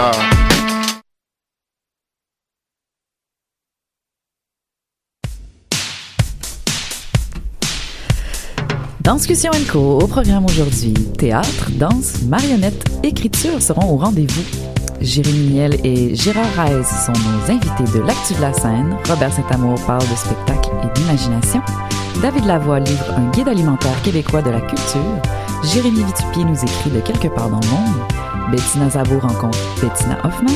ça. Danscussion Co. au programme aujourd'hui. Théâtre, danse, marionnette, écriture seront au rendez-vous. Jérémy Niel et Gérard Reis sont nos invités de l'actu de la scène. Robert Saint-Amour parle de spectacle et d'imagination. David Lavoie livre un guide alimentaire québécois de la culture. Jérémy Vitupier nous écrit de quelque part dans le monde. Bettina Zabo rencontre Bettina Hoffman.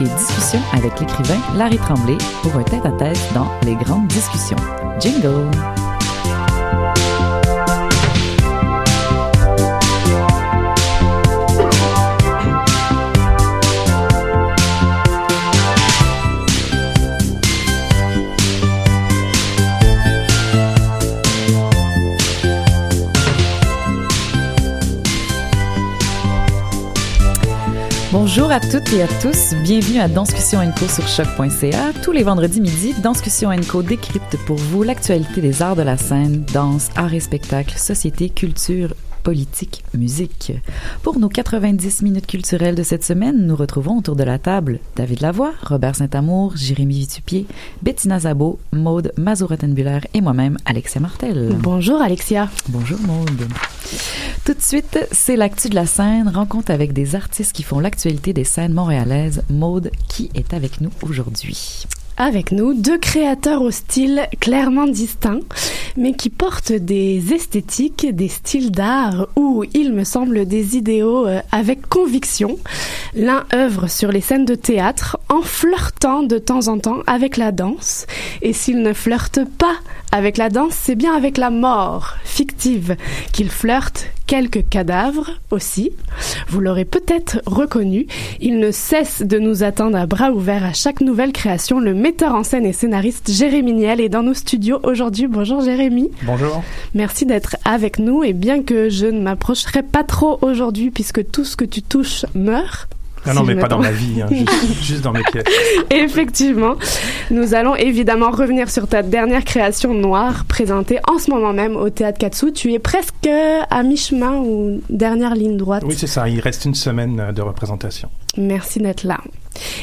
Et discussion avec l'écrivain Larry Tremblay pour un tête-à-tête dans Les Grandes Discussions. Jingle! À toutes et à tous, bienvenue à Danscussion Co sur choc.ca. Tous les vendredis midi, Danscussion Co décrypte pour vous l'actualité des arts de la scène, danse, arts et spectacles, société, culture, politique, musique. Pour nos 90 minutes culturelles de cette semaine, nous retrouvons autour de la table David Lavoie, Robert Saint-Amour, Jérémy Vitupier, Bettina Zabo, Maude Mazurottenbuller et moi-même, Alexia Martel. Bonjour Alexia. Bonjour Maude. Tout de suite, c'est l'actu de la scène, rencontre avec des artistes qui font l'actualité des scènes montréalaises. Maude, qui est avec nous aujourd'hui? Avec nous, deux créateurs au style clairement distinct, mais qui portent des esthétiques, des styles d'art ou, il me semble, des idéaux euh, avec conviction. L'un œuvre sur les scènes de théâtre en flirtant de temps en temps avec la danse, et s'il ne flirte pas avec la danse, c'est bien avec la mort fictive qu'il flirte, quelques cadavres aussi. Vous l'aurez peut-être reconnu, il ne cesse de nous attendre à bras ouverts à chaque nouvelle création. Le metteur en scène et scénariste Jérémy Niel est dans nos studios aujourd'hui. Bonjour Jérémy. Bonjour. Merci d'être avec nous et bien que je ne m'approcherai pas trop aujourd'hui puisque tout ce que tu touches meurt, non, non, mais pas dans ma vie, hein, juste, juste, dans mes pièces. Effectivement. Nous allons évidemment revenir sur ta dernière création noire présentée en ce moment même au Théâtre Katsu. Tu es presque à mi-chemin ou dernière ligne droite. Oui, c'est ça. Il reste une semaine de représentation. Merci d'être là.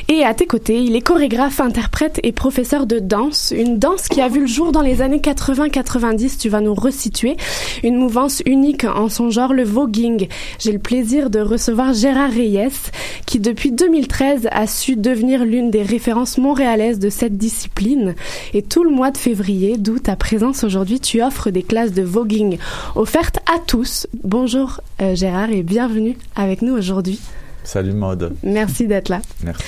Et à tes côtés, il est chorégraphe, interprète et professeur de danse. Une danse qui a vu le jour dans les années 80-90, tu vas nous resituer. Une mouvance unique en son genre, le voguing. J'ai le plaisir de recevoir Gérard Reyes, qui depuis 2013 a su devenir l'une des références montréalaises de cette discipline. Et tout le mois de février, d'où ta présence aujourd'hui, tu offres des classes de voguing offertes à tous. Bonjour euh, Gérard et bienvenue avec nous aujourd'hui. Salut Maude. Merci d'être là. Merci.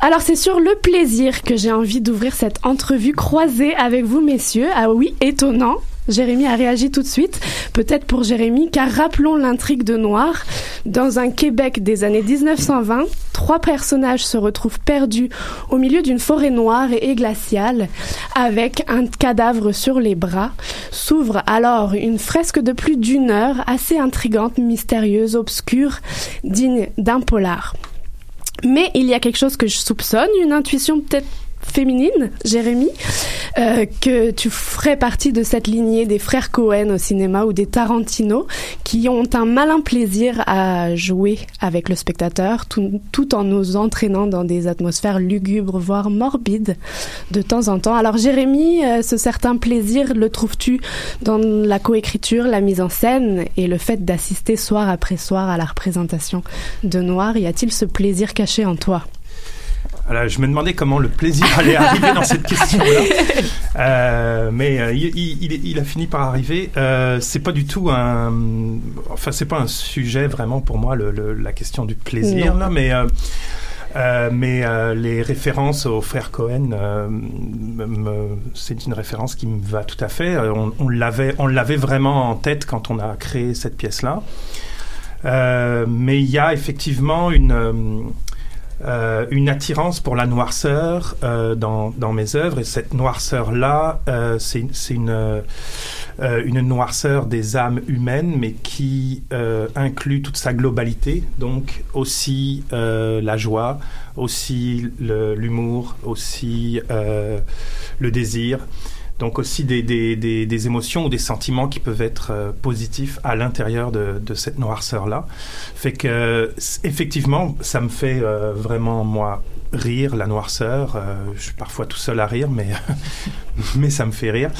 Alors c'est sur le plaisir que j'ai envie d'ouvrir cette entrevue croisée avec vous messieurs. Ah oui, étonnant. Jérémy a réagi tout de suite, peut-être pour Jérémy, car rappelons l'intrigue de Noir. Dans un Québec des années 1920, trois personnages se retrouvent perdus au milieu d'une forêt noire et glaciale, avec un cadavre sur les bras. S'ouvre alors une fresque de plus d'une heure, assez intrigante, mystérieuse, obscure, digne d'un polar. Mais il y a quelque chose que je soupçonne, une intuition peut-être féminine, Jérémy, euh, que tu ferais partie de cette lignée des frères Cohen au cinéma ou des Tarantino qui ont un malin plaisir à jouer avec le spectateur tout, en nous entraînant dans des atmosphères lugubres, voire morbides de temps en temps. Alors Jérémy, euh, ce certain plaisir, le trouves-tu dans la coécriture, la mise en scène et le fait d'assister soir après soir à la représentation de Noir? Y a-t-il ce plaisir caché en toi? Alors, je me demandais comment le plaisir allait arriver dans cette question-là, euh, mais euh, il, il, il, a fini par arriver. Euh, c'est pas du tout un, enfin c'est pas un sujet vraiment pour moi le, le, la question du plaisir là, mais euh, euh, mais euh, les références aux frères Cohen, euh, c'est une référence qui me va tout à fait. On, on l'avait, on l'avait vraiment en tête quand on a créé cette pièce-là. mais il y a effectivement une euh, une attirance pour la noirceur euh, dans, dans, mes œuvres. Et cette noirceur-là, euh, c'est une, euh, une noirceur des âmes humaines, mais qui euh, inclut toute sa globalité. Donc aussi la joie, aussi l'humour, aussi le désir donc aussi des, des, des, des, émotions ou des sentiments qui peuvent être euh, positifs à l'intérieur de, de, cette noirceur-là. Fait que, effectivement, ça me fait euh, vraiment, moi, rire, la noirceur. Euh, je suis parfois tout seul à rire, mais, mais ça me fait rire.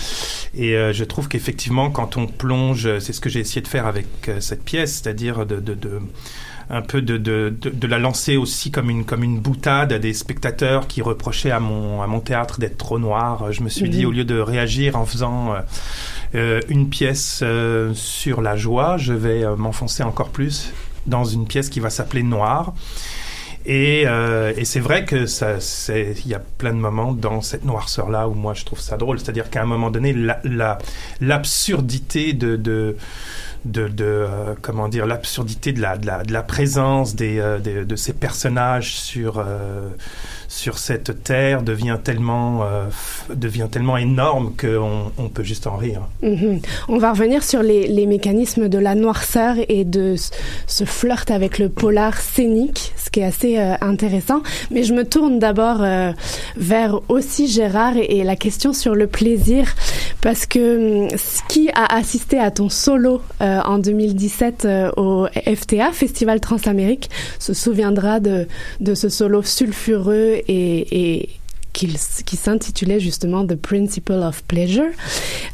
Et je trouve qu'effectivement, quand on plonge, c'est ce que j'ai essayé de faire avec cette pièce, c'est-à-dire de, de, de un peu de, de, de, de, la lancer aussi comme une, comme une boutade à des spectateurs qui reprochaient à mon, à mon théâtre d'être trop noir. Je me suis dit, Mhm. au lieu de réagir en faisant euh, euh, une pièce euh, sur la joie, je vais m'enfoncer encore plus dans une pièce qui va s'appeler Noir. Et, euh, et c'est vrai que ça, c'est, il y a plein de moments dans cette noirceur-là où moi je trouve ça drôle. C'est-à-dire qu'à un moment donné, la, la, l'absurdité de, de de, de euh, comment dire l'absurdité de la, de la, de la présence des, euh, des, de ces personnages sur euh, sur cette terre devient tellement euh, devient tellement énorme qu'on on peut juste en rire. Mhm. On va revenir sur les, mécanismes de la noirceur et de ce flirt avec le polar scénique, ce qui est assez euh, intéressant. Mais je me tourne d'abord euh, vers aussi Gérard et, et, la question sur le plaisir, parce que ce qui a assisté à ton solo en 2017 au FTA, Festival Transamérique, se souviendra de, de ce solo sulfureux et, et qui, qui s'intitulait justement The Principle of Pleasure.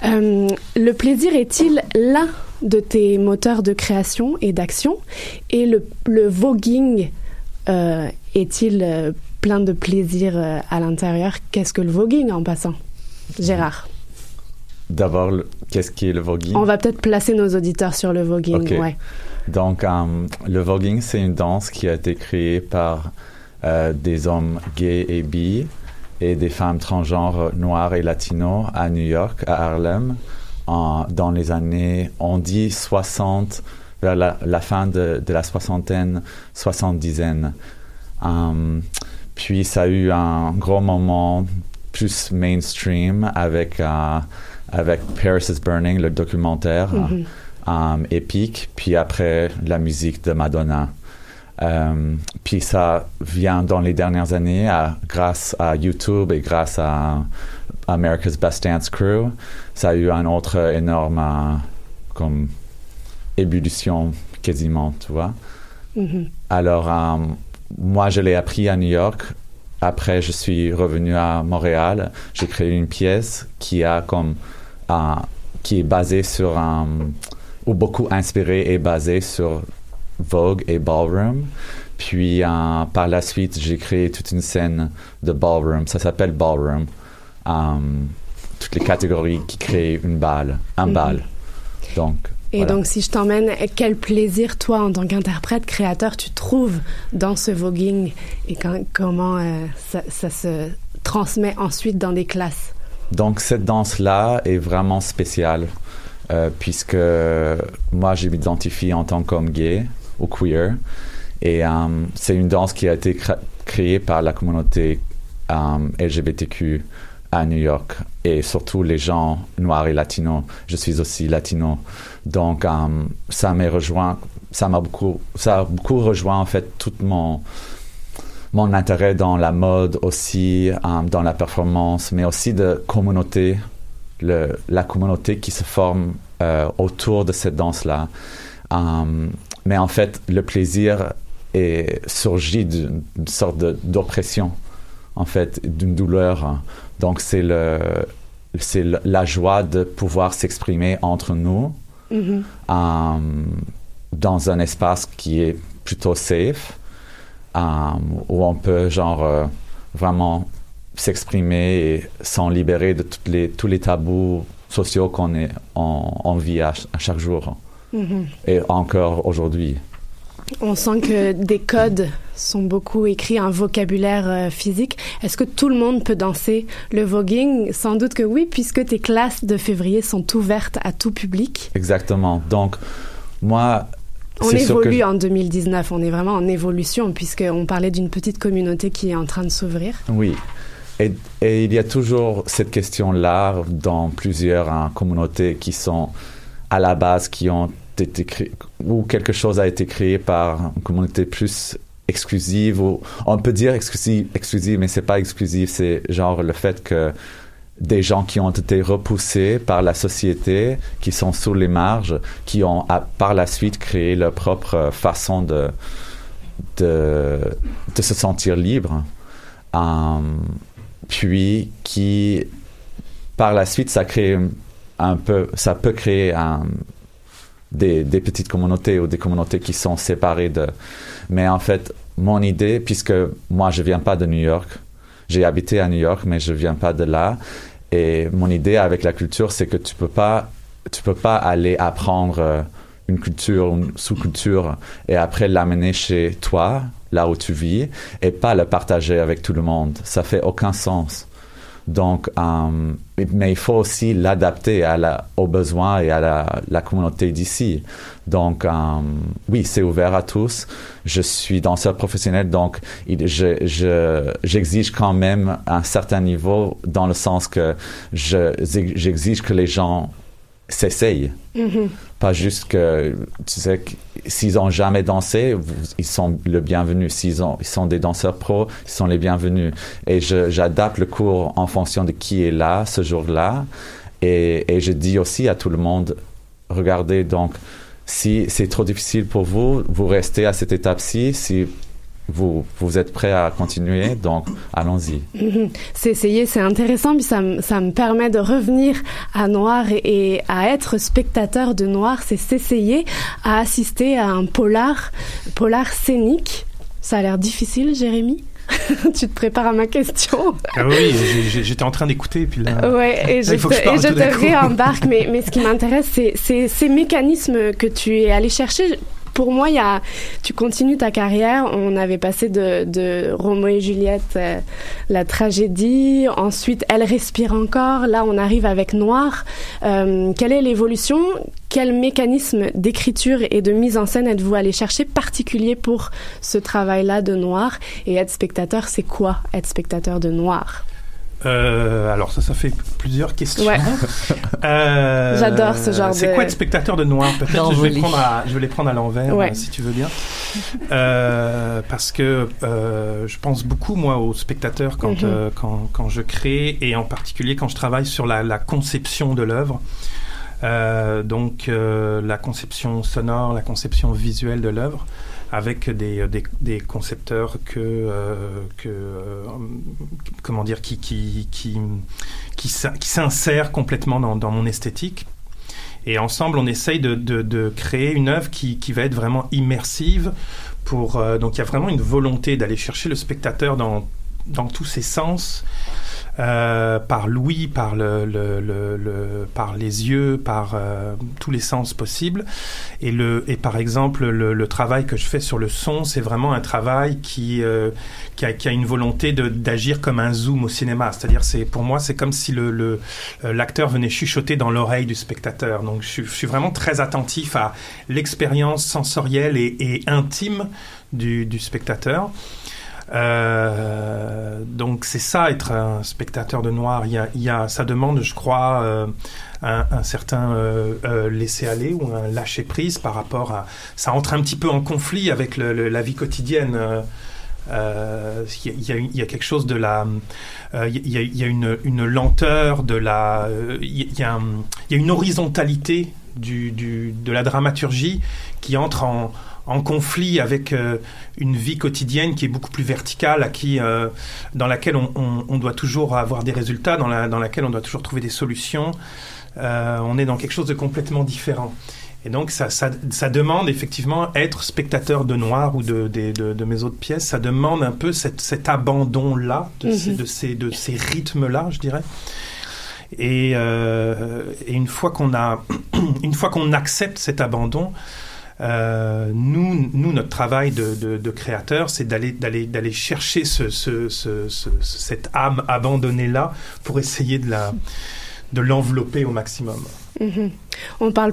Euh, le plaisir est-il l'un de tes moteurs de création et d'action? Et le, le voguing euh, est-il euh, plein de plaisir à l'intérieur? Qu'est-ce que le voguing en passant? Gérard D'abord, qu'est-ce qui est le voguing? On va peut-être placer nos auditeurs sur le voguing. Okay. Ouais. Donc, le voguing, c'est une danse qui a été créée par euh, des hommes gays et bi et des femmes transgenres noires et latinos à New York, à Harlem, en, dans les années, on dit 60, vers la, la fin de, de, la soixantaine, soixante-dizaine. Um, puis ça a eu un gros moment plus mainstream avec, uh, avec Paris is Burning, le documentaire Mhm. mm -hmm. um, épique, puis après la musique de Madonna. Um, puis ça vient dans les dernières années à, grâce à YouTube et grâce à America's Best Dance Crew. Ça a eu un autre énorme uh, comme ébullition quasiment, tu vois. Mhm. Alors, um, moi, je l'ai appris à New York. Après, je suis revenu à Montréal. J'ai créé une pièce qui a comme qui est basée sur un ou beaucoup inspirée et basée sur Vogue et Ballroom. Puis euh, par la suite, j'ai créé toute une scène de Ballroom. Ça s'appelle Ballroom. Euh, toutes les catégories qui créent une balle, un Mhm. bal. Donc. Et voilà. donc, si je t'emmène, quel plaisir, toi, en tant qu'interprète, créateur, tu trouves dans ce voguing et quand- comment euh, ça, ça se transmet ensuite dans des classes? Donc cette danse-là est vraiment spéciale euh, puisque moi je m'identifie en tant qu'homme gay queer et euh, c'est une danse qui a été créée par la communauté euh, LGBTQ à New York et surtout les gens noirs et latinos. Je suis aussi latino, donc euh, ça m'a rejoint, ça m'a beaucoup, ça a beaucoup rejoint en fait tout mon mon intérêt dans la mode aussi, dans la performance, mais aussi de communauté, le, la communauté qui se forme euh, autour de cette danse-là. Mais en fait, le plaisir est surgit d'une sorte d'oppression, en fait, d'une douleur. Donc c'est le c'est la joie de pouvoir s'exprimer entre nous Mhm. euh, dans un espace qui est plutôt safe, euh, où on peut genre euh, vraiment s'exprimer et s'en libérer de toutes les, tous les tabous sociaux qu'on on, on vit à chaque jour Mhm. et encore aujourd'hui. On sent que des codes sont beaucoup écrits, un vocabulaire euh, physique. Est-ce que tout le monde peut danser le voguing? Sans doute que oui, puisque tes classes de février sont ouvertes à tout public. Exactement. Donc moi, On évolue je- en 2019, on est vraiment en évolution, puisqu'on parlait d'une petite communauté qui est en train de s'ouvrir. Oui. Et, et il y a toujours cette question-là dans plusieurs hein, communautés qui sont à la base, qui ont où quelque chose a été créé par une communauté plus exclusive, ou on peut dire exclusive, exclusive mais c'est pas exclusif, c'est genre le fait que des gens qui ont été repoussés par la société, qui sont sous les marges, qui ont à- par la suite créé leur propre façon de, de, de se sentir libre. Euh, puis qui, par la suite, ça crée un peu, ça peut créer un- des, petites communautés ou des communautés qui sont séparées de. Mais en fait, mon idée, puisque moi je viens pas de New York, j'ai habité à New York, mais je viens pas de là. Et mon idée avec la culture, c'est que tu peux pas, tu peux pas aller apprendre euh, une culture, une sous-culture, et après l'amener chez toi, là où tu vis, et pas le partager avec tout le monde. Ça fait aucun sens. Donc, euh, mais il faut aussi l'adapter à la, aux besoins et à la, communauté d'ici. Donc, euh, oui, c'est ouvert à tous. Je suis danseur professionnel, donc il- je, je, j'exige quand même un certain niveau dans le sens que je, j'exige que les gens s'essayent. Mhm. Pas juste que, tu sais, que s'ils ont jamais dansé, ils sont le bienvenu. S'ils ont, ils sont des danseurs pros, ils sont les bienvenus. Et j'adapte le cours en fonction de qui est là ce jour-là. Et, et je dis aussi à tout le monde, regardez, donc, si c'est trop difficile pour vous, vous restez à cette étape-ci. Si vous, vous êtes prêt à continuer, donc allons-y. C'est essayer, c'est intéressant, puis ça, me- ça me permet de revenir à Noir et, et à être spectateur de Noir, c'est s'essayer à assister à un polar, polar scénique. Ça a l'air difficile, Jérémy? Tu te prépares à ma question? Ah oui, j'étais en train d'écouter, puis là. Ouais, et je te, et je te réembarque, mais, mais ce qui m'intéresse, c'est ces mécanismes que tu es allé chercher. Pour moi, il y a, tu continues ta carrière. On avait passé de, de Roméo et Juliette, euh, la tragédie. Ensuite, Elle respire encore. Là, on arrive avec Noir. Euh, quelle est l'évolution? Quel mécanisme d'écriture et de mise en scène êtes-vous allé chercher particulier pour ce travail-là de Noir? Et être spectateur, c'est quoi être spectateur de Noir? Euh, alors ça, ça fait plusieurs questions. Ouais. Euh, J'adore ce genre C'est de- quoi être spectateur de noir? Peut-être je vais, prendre à- je vais les prendre à l'envers, Ouais. euh, si tu veux bien. Euh, parce que euh, je pense beaucoup, moi, aux spectateurs quand, Mhm. euh, quand, quand je crée, et en particulier quand je travaille sur la, la conception de l'œuvre. Euh, donc euh, la conception sonore, la conception visuelle de l'œuvre, avec des, des, des concepteurs que, euh, que euh, comment dire, qui, qui, qui, qui, qui s'insèrent complètement dans, mon esthétique. Et ensemble, on essaye de, de, créer une œuvre qui, qui va être vraiment immersive. Pour, euh, donc il y a vraiment une volonté d'aller chercher le spectateur dans, dans tous ses sens, euh, par l'ouïe, par, le, le- le- le- par les yeux, par euh, tous les sens possibles. Et, le, et par exemple, le, travail que je fais sur le son, c'est vraiment un travail qui, euh, qui, a, qui a une volonté d'agir comme un zoom au cinéma. C'est-à-dire, c'est pour moi, c'est comme si le, euh, l'acteur venait chuchoter dans l'oreille du spectateur. Donc, je, suis- je suis vraiment très attentif à l'expérience sensorielle et, et intime du, du spectateur. Euh, donc c'est ça être un spectateur de noir. Il y a, ça demande, je crois, euh, un, certain euh, laisser aller ou un lâcher prise par rapport à. Ça entre un petit peu en conflit avec la vie quotidienne. Il y, a- quelque chose de la, il y a, une, lenteur de la, il y a- une horizontalité du- de la dramaturgie qui entre en, en conflit avec euh, une vie quotidienne qui est beaucoup plus verticale, à qui, euh, dans laquelle on, on- on doit toujours avoir des résultats, dans, la, dans laquelle on doit toujours trouver des solutions. Euh, on est dans quelque chose de complètement différent. Et donc, ça, ça, ça demande effectivement être spectateur de Noir ou de, de, de mes autres pièces. Ça demande un peu cette, cet abandon-là, de, Mhm. ces, de ces, de ces rythmes-là, je dirais. Et, euh, et une fois qu'on a, une fois qu'on accepte cet abandon, euh, nous, notre travail de, de, créateur, c'est d'aller, chercher ce, ce, ce, ce- cette âme abandonnée-là pour essayer de, l'envelopper au maximum. Mhm. On parle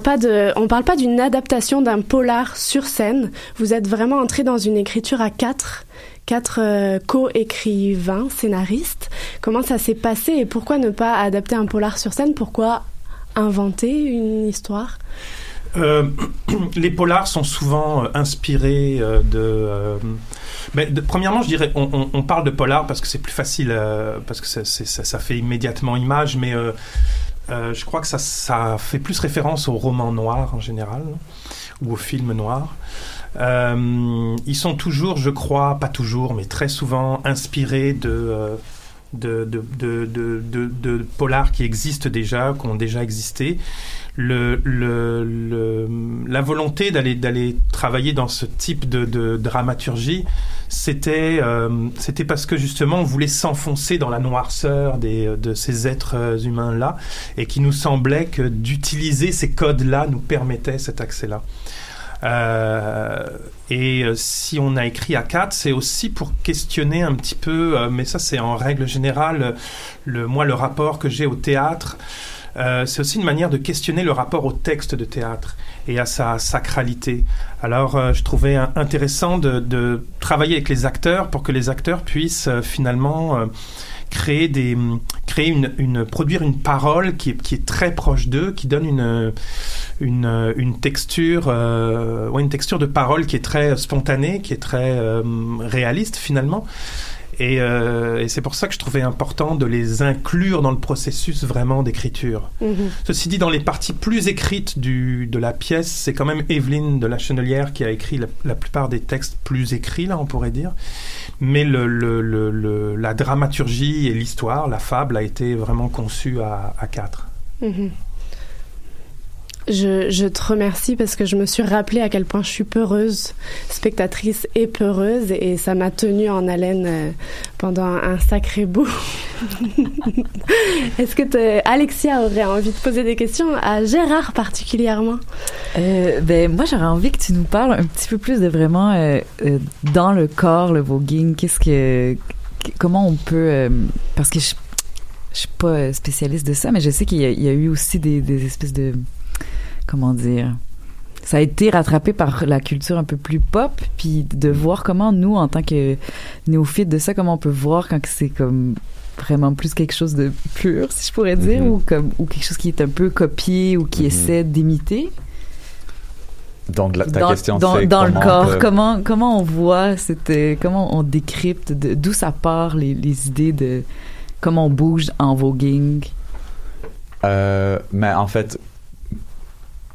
parle pas d'une adaptation d'un polar sur scène. Vous êtes vraiment entré dans une écriture à quatre, quatre euh, co-écrivains, scénaristes. Comment ça s'est passé et pourquoi ne pas adapter un polar sur scène? Pourquoi inventer une histoire? Euh, les polars sont souvent euh, inspirés euh, de, Premièrement, je dirais, on, parle de polar parce que c'est plus facile, parce que ça, fait immédiatement image, mais je crois que ça, fait plus référence au roman noir en général ou au film noir. Euh, ils sont toujours, je crois, pas toujours, mais très souvent inspirés de, de, de, de, de, de- polars qui existent déjà, qui ont déjà existé. Le, le, le- la volonté d'aller d'aller travailler dans ce type de, de dramaturgie, c'était euh, c'était parce que justement on voulait s'enfoncer dans la noirceur des, de ces êtres humains là, et qui nous semblait que d'utiliser ces codes là nous permettait cet accès là. Euh, et euh, si on a écrit à 4, c'est aussi pour questionner un petit peu, euh, mais ça c'est en règle générale, le, moi le rapport que j'ai au théâtre, c'est aussi une manière de questionner le rapport au texte de théâtre et à sa sacralité. Alors je trouvais intéressant de, de travailler avec les acteurs pour que les acteurs puissent finalement créer des créer une, une produire une parole qui est, qui est très proche d'eux qui donne une une, une texture euh, ouais, une texture de parole qui est très spontanée qui est très euh, réaliste finalement et, euh, et c'est pour ça que je trouvais important de les inclure dans le processus vraiment d'écriture. Mhm. Ceci dit, dans les parties plus écrites du, de la pièce, c'est quand même Evelyne de la Chenelière qui a écrit la, la plupart des textes plus écrits, là, on pourrait dire. Mais le, le- le- le- la dramaturgie et l'histoire, la fable, a été vraiment conçue à, à quatre. Mhm. Je, te remercie parce que je me suis rappelé à quel point je suis peureuse, spectatrice et peureuse, et ça m'a tenue en haleine euh, pendant un sacré bout. Est-ce que Alexia aurait envie de poser des questions à Gérard particulièrement? Euh, ben moi j'aurais envie que tu nous parles un petit peu plus de vraiment euh, dans le corps le voguing qu'est-ce que qu- comment on peut parce que je je suis pas spécialiste de ça mais je sais qu'il y, a- eu aussi des espèces de comment dire ça a été rattrapé par la culture un peu plus pop puis de voir comment nous en tant que néophytes de ça comment on peut voir quand c'est comme vraiment plus quelque chose de pur si je pourrais dire Mhm. ou comme ou quelque chose qui est un peu copié ou qui Mhm. essaie d'imiter Donc, la- ta dans, question, dans, c'est dans le comment corps, peut- comment comment on voit cette comment on décrypte d'où ça part les, les idées de comment on bouge en voguing? Euh, mais en fait,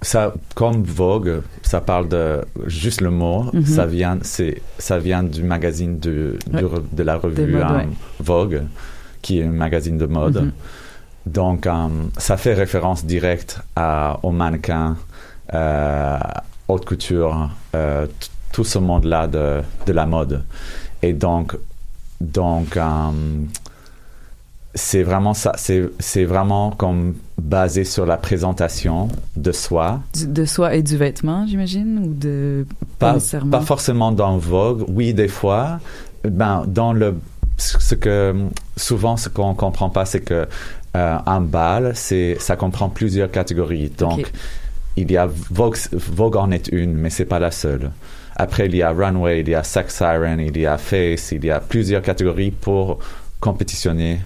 ça, comme Vogue, ça parle de juste le mot. Mhm. Ça vient, c'est, ça vient du magazine de, Ouais. de la revue mode, euh, ouais. Vogue, qui est un magazine de mode. Mhm. Donc, euh, ça fait référence directe à, aux mannequins, euh, haute couture, euh, tout ce monde-là de, de la mode. Et donc, donc c'est vraiment ça. C'est, vraiment comme basé sur la présentation de soi. Du- de soi et du vêtement, j'imagine, ou de Pas, forcément dans Vogue, oui, des fois. Ben, dans le. Ce que. Souvent, ce qu'on comprend pas, c'est que euh, un bal, c'est, ça comprend plusieurs catégories. Donc, il y a Vogue, Vogue en est une, mais c'est pas la seule. Après, il y a Runway, il y a Sex Siren, il y a Face, il y a plusieurs catégories pour compétitionner,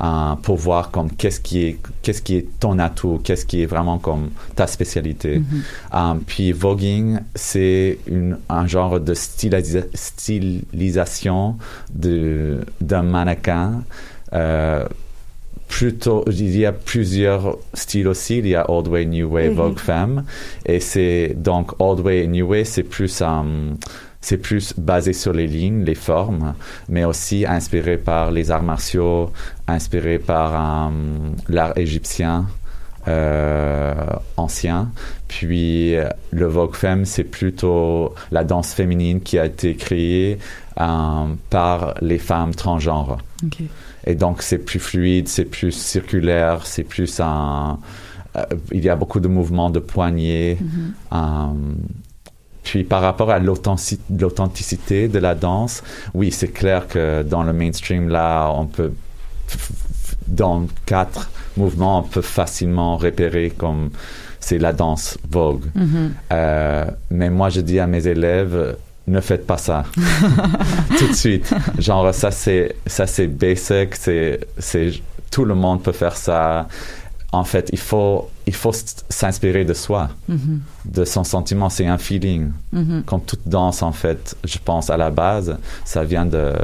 euh, pour voir comme qu'est-ce qui est, qu'est-ce qui est ton atout, qu'est-ce qui est vraiment comme ta spécialité. Mhm. Euh, puis voguing, c'est un genre de stylisa- stylisation d'un mannequin. Euh, plutôt, il y a plusieurs styles aussi. Il y a Old Way, New Way. Vogue Femme. Et c'est donc Old Way et New Way, c'est plus euh, c'est plus basé sur les lignes, les formes, mais aussi inspiré par les arts martiaux, inspiré par euh, l'art égyptien euh, ancien. Puis le Vogue Femme, c'est plutôt la danse féminine qui a été créée euh, par les femmes transgenres. Et donc c'est plus fluide, c'est plus circulaire, c'est plus un... euh, il y a beaucoup de mouvements de poignets. Mhm. Euh, puis par rapport à l'authentic- l'authenticité de la danse, oui, c'est clair que dans le mainstream, là, on peut, dans quatre mouvements, on peut facilement repérer comme c'est la danse Vogue. Mhm. Euh, mais moi, je dis à mes élèves, ne faites pas ça tout de suite. Genre, ça c'est ça c'est basic, c'est c'est tout le monde peut faire ça. En fait, il faut il faut s'inspirer de soi, Mhm. de son sentiment. C'est un feeling. Mhm. Comme toute danse, en fait, je pense à la base, ça vient de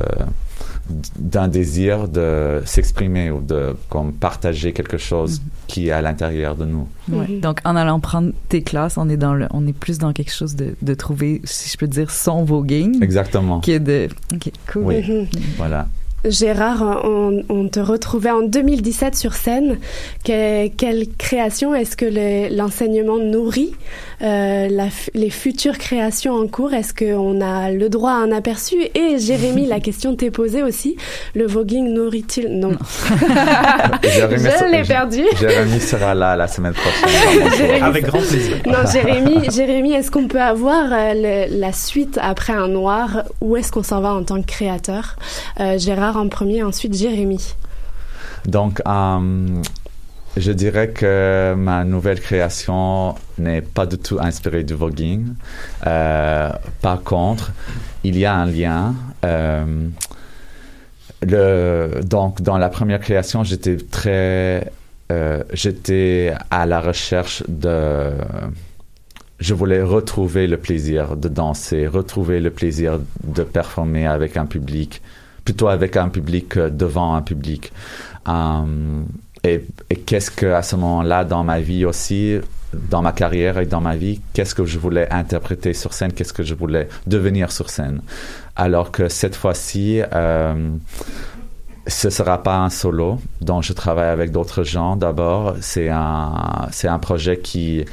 d'un désir de s'exprimer ou de comme partager quelque chose qui est à l'intérieur de nous. Ouais. Donc, en allant prendre tes classes, on est dans le, on est plus dans quelque chose de, de trouver, si je peux dire, son voguing. Exactement. Qui est de, ok, cool. Oui, Mhm. voilà. Gérard, on, on te retrouvait en 2017 sur scène. Que- quelle création est-ce que le- l'enseignement nourrit euh, la les futures créations en cours? Est-ce qu'on a le droit à un aperçu? Et Jérémy, la question t'est posée aussi. Le voguing nourrit-il? Non. Jérémy Je sera- l'ai perdu. Jérémy sera là la semaine prochaine. Jérémy, Avec grand plaisir. Non, Jérémy, Jérémy est-ce qu'on peut avoir euh, le- la suite après un noir? Où est-ce qu'on s'en va en tant que créateur? Euh, Gérard en premier, ensuite Jérémy. Donc, euh, je dirais que ma nouvelle création n'est pas du tout inspirée du voguing. Euh, par contre, il y a un lien. Euh, le, donc, dans la première création, j'étais très, euh, j'étais à la recherche de, je voulais retrouver le plaisir de danser, retrouver le plaisir de performer avec un public, plutôt avec un public que devant un public. Euh, et qu'est-ce que à ce moment-là dans ma vie aussi, dans ma carrière et dans ma vie, qu'est-ce que je voulais interpréter sur scène, qu'est-ce que je voulais devenir sur scène? Alors que cette fois-ci, euh, ce sera pas un solo, donc je travaille avec d'autres gens d'abord. C'est un, c'est un projet qui,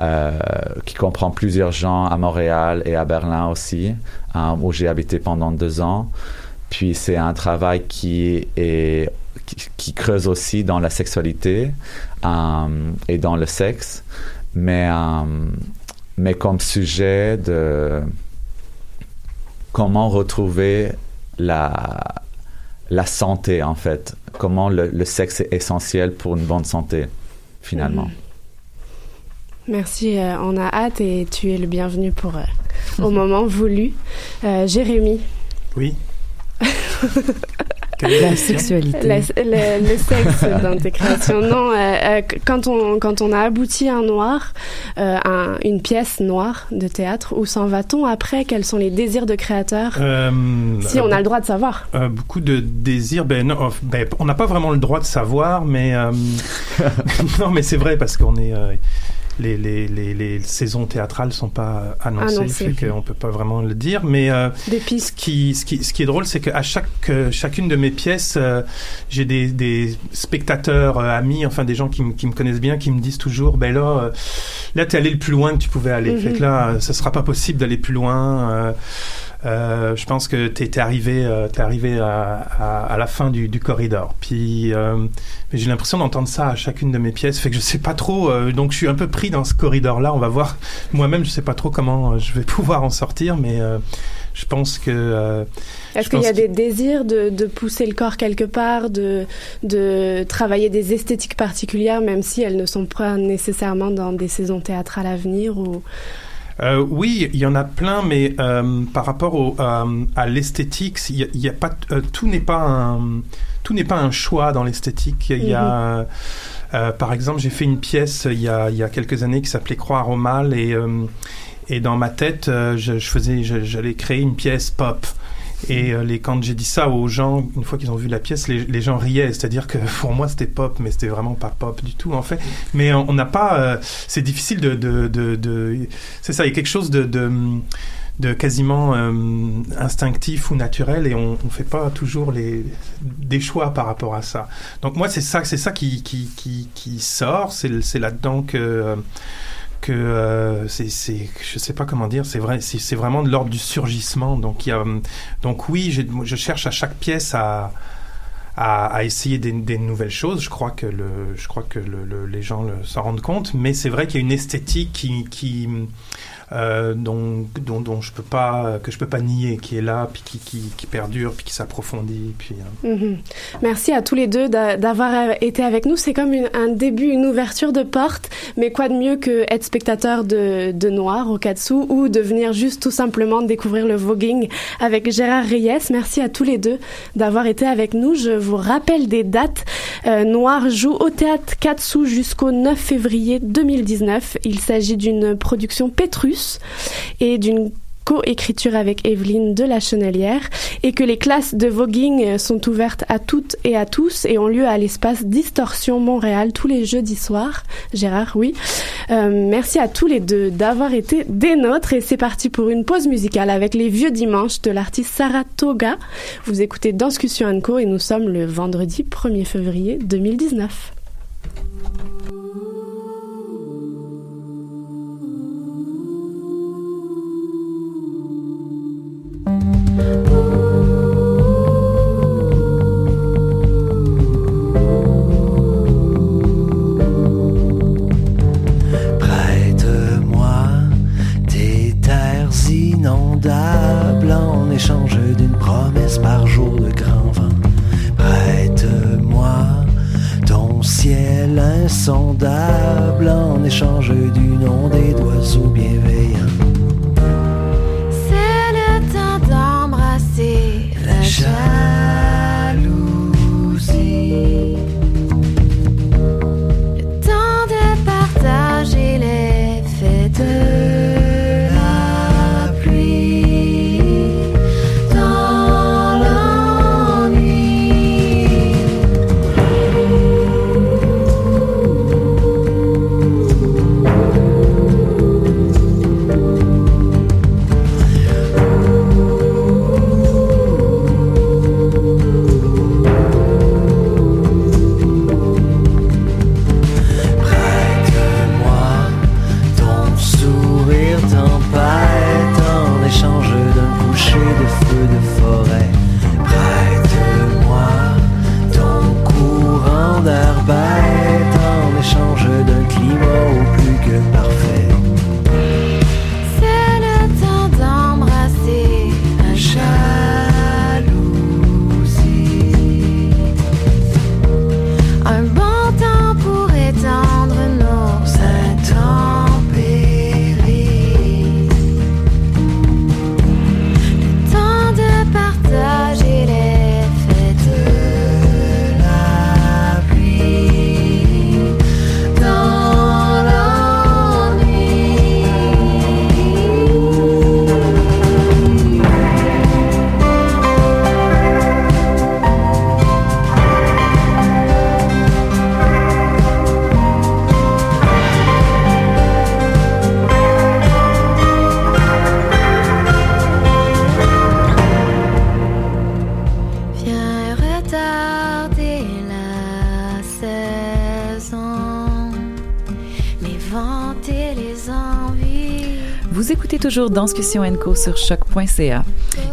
euh, qui comprend plusieurs gens à Montréal et à Berlin aussi, euh, où j'ai habité pendant deux ans. Puis c'est un travail qui est qui, qui creuse aussi dans la sexualité euh, et dans le sexe, mais euh, mais comme sujet de comment retrouver la la santé en fait, comment le, le sexe est essentiel pour une bonne santé finalement. Merci, euh, on a hâte et tu es le bienvenu pour euh, au moment voulu. Euh, Jérémy. Oui. La sexualité. La- le, le sexe dans tes créations. Non, euh, euh, quand on quand on a abouti un noir, euh, un- une pièce noire de théâtre, où s'en va-t-on après? Quels sont les désirs de créateur? Euh, Si on a le droit de savoir. Euh, beaucoup de désirs. Ben, non, ben, on n'a pas vraiment le droit de savoir, mais euh, non, mais c'est vrai parce qu'on est. les, les, les, les saisons théâtrales sont pas annoncées, Annoncées, fait qu'on peut pas vraiment le dire. Mais euh, Des ce pistes. qui, ce qui, ce qui est drôle, c'est qu'à chaque, euh, chacune de mes pièces, euh, j'ai des, des spectateurs, euh, amis, enfin des gens qui, me- qui me connaissent bien, qui me disent toujours, ben là, là t'es allé le plus loin que tu pouvais aller. Mhm. Fait que là, ça sera pas possible d'aller plus loin. Euh, je pense que t'es t'es arrivé, euh, t'es arrivé à, à, à la fin du, du corridor. Puis euh, j'ai l'impression d'entendre ça à chacune de mes pièces. Fait que je sais pas trop. euh, donc je suis un peu pris dans ce corridor-là. On va voir. Moi-même, je sais pas trop comment je vais pouvoir en sortir, mais euh, je pense que. euh, Est-ce qu'il y a des désirs de, de pousser le corps quelque part, de, de travailler des esthétiques particulières, même si elles ne sont pas nécessairement dans des saisons théâtrales à venir ou... Euh, oui, il y en a plein, mais euh, par rapport au, euh, à l'esthétique, il y a, y a pas, euh, tout n'est pas un, tout n'est pas un choix dans l'esthétique. Il y a, euh, euh, par exemple, j'ai fait une pièce il y a, il y a quelques années qui s'appelait Croire au mal et euh, et dans ma tête, euh, je, je faisais, j'allais créer une pièce pop. Et euh, les, quand j'ai dit ça aux gens, une fois qu'ils ont vu la pièce, les, gens riaient. C'est-à-dire que pour moi, c'était pop, mais c'était vraiment pas pop du tout, en fait. Mais on n'a pas. euh, c'est difficile de. de, de, de- c'est ça, il y a quelque chose de. de quasiment euh, instinctif ou naturel et on ne fait pas toujours les des choix par rapport à ça. Donc moi c'est ça c'est ça qui qui, qui, qui sort, c'est c'est là-dedans que euh, que euh, c'est je sais pas comment dire, c'est vrai c'est vraiment de l'ordre du surgissement. Donc il y a donc oui, je cherche à chaque pièce à à, à essayer des, nouvelles choses. Je crois que, le, je crois que le, le- les gens s'en rendent compte, mais c'est vrai qu'il y a une esthétique qui, qui, euh, dont, dont, dont je peux pas, que je peux pas nier, qui est là, puis qui, qui, qui perdure, puis qui s'approfondit. Puis, euh. Merci à tous les deux d'a- d'avoir euh, été avec nous. C'est comme une- un début, une ouverture de porte, mais quoi de mieux que être spectateur de, de Noir au Katsu ou de venir juste tout simplement découvrir le voguing avec Gérard Reyes. Merci à tous les deux d'avoir été avec nous. Je vous rappelle des dates. Euh, Noir joue au théâtre Katsu jusqu'au 9 février 2019. Il s'agit d'une production Pétrus et d'une co-écriture avec Evelyne de la Chenelière et que les classes de voguing sont ouvertes à toutes et à tous et ont lieu à l'espace Distorsion Montréal tous les jeudis soirs. Gérard, oui. Euh, merci à tous les deux d'avoir été des nôtres et c'est parti pour une pause musicale avec les vieux dimanches de l'artiste Saratoga. Vous écoutez Danscussion Co et nous sommes le vendredi 1er février 2019. Ciel insondable en échange d'une ondée d'oiseaux bienveillants. Toujours Danscussion Co sur choc.ca.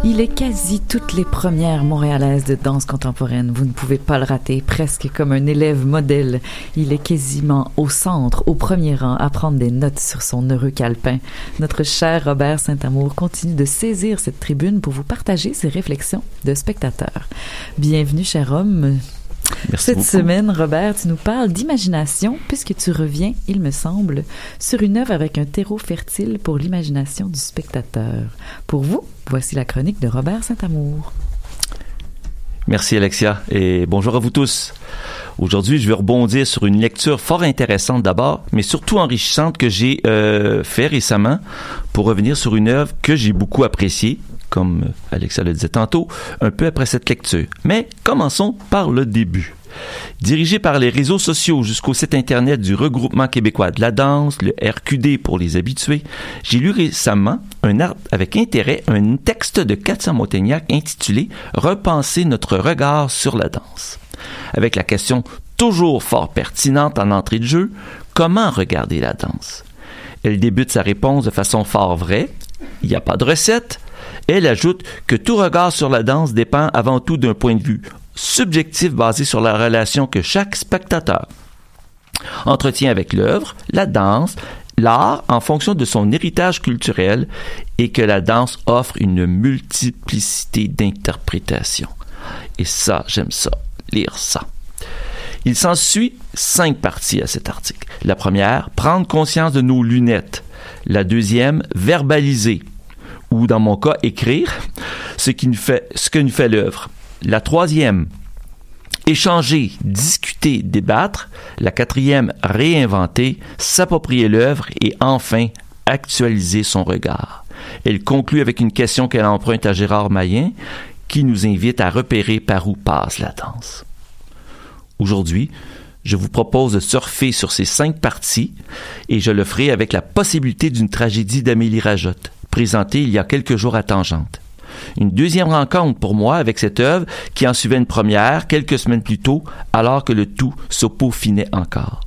Il est quasi toutes les premières montréalaises de danse contemporaine. Vous ne pouvez pas le rater, presque comme un élève modèle. Il est quasiment au centre, au premier rang, à prendre des notes sur son heureux calepin. Notre cher Robert Saint-Amour continue de saisir cette tribune pour vous partager ses réflexions de spectateur. Bienvenue, cher homme. Merci Cette beaucoup. semaine, Robert, tu nous parles d'imagination puisque tu reviens, il me semble, sur une œuvre avec un terreau fertile pour l'imagination du spectateur. Pour vous, voici la chronique de Robert Saint-Amour. Merci Alexia et bonjour à vous tous. Aujourd'hui, je vais rebondir sur une lecture fort intéressante d'abord, mais surtout enrichissante que j'ai euh, fait récemment pour revenir sur une œuvre que j'ai beaucoup appréciée, comme Alexia le disait tantôt, un peu après cette lecture. Mais commençons par le début. Dirigé par les réseaux sociaux jusqu'au site internet du regroupement québécois de la danse, le RQD pour les habitués, j'ai lu récemment avec intérêt un texte de Katia Montaignac intitulé Repenser notre regard sur la danse. Avec la question toujours fort pertinente en entrée de jeu, comment regarder la danse? Elle débute sa réponse de façon fort vraie. Il n'y a pas de recette. Elle ajoute que tout regard sur la danse dépend avant tout d'un point de vue subjectif basé sur la relation que chaque spectateur entretient avec l'œuvre, la danse, l'art en fonction de son héritage culturel et que la danse offre une multiplicité d'interprétations. Et ça, j'aime ça, lire ça. Il s'ensuit cinq parties à cet article. La première, prendre conscience de nos lunettes. La deuxième, verbaliser, ou dans mon cas, écrire ce, que nous fait l'œuvre. La troisième, échanger, discuter, débattre. La quatrième, réinventer, s'approprier l'œuvre et enfin, actualiser son regard. Elle conclut avec une question qu'elle emprunte à Gérard Maillet, qui nous invite à repérer par où passe la danse. Aujourd'hui, je vous propose de surfer sur ces cinq parties et je le ferai avec la possibilité d'une tragédie d'Amélie Rajotte, présentée il y a quelques jours à Tangente. Une deuxième rencontre pour moi avec cette œuvre qui en suivait une première quelques semaines plus tôt, alors que le tout se peaufinait encore.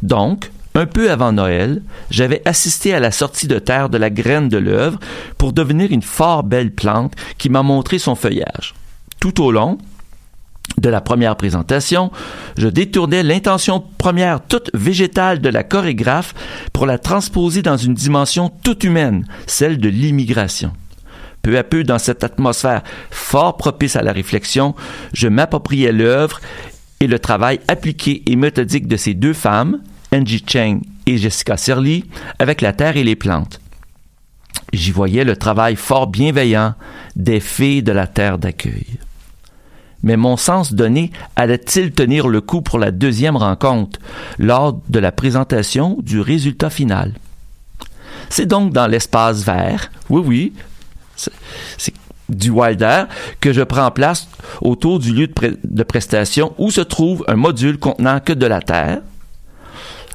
Donc, un peu avant Noël, j'avais assisté à la sortie de terre de la graine de l'œuvre pour devenir une fort belle plante qui m'a montré son feuillage. Tout au long, de la première présentation, je détournais l'intention première toute végétale de la chorégraphe pour la transposer dans une dimension toute humaine, celle de l'immigration. Peu à peu, dans cette atmosphère fort propice à la réflexion, je m'appropriais l'œuvre et le travail appliqué et méthodique de ces deux femmes, Angie Cheng et Jessica Serly, avec la terre et les plantes. J'y voyais le travail fort bienveillant des filles de la terre d'accueil. Mais mon sens donné allait-il tenir le coup pour la deuxième rencontre, lors de la présentation du résultat final? C'est donc dans l'espace vert, oui, oui, c'est- du Wilder que je prends place autour du lieu de prestation où se trouve un module contenant que de la terre.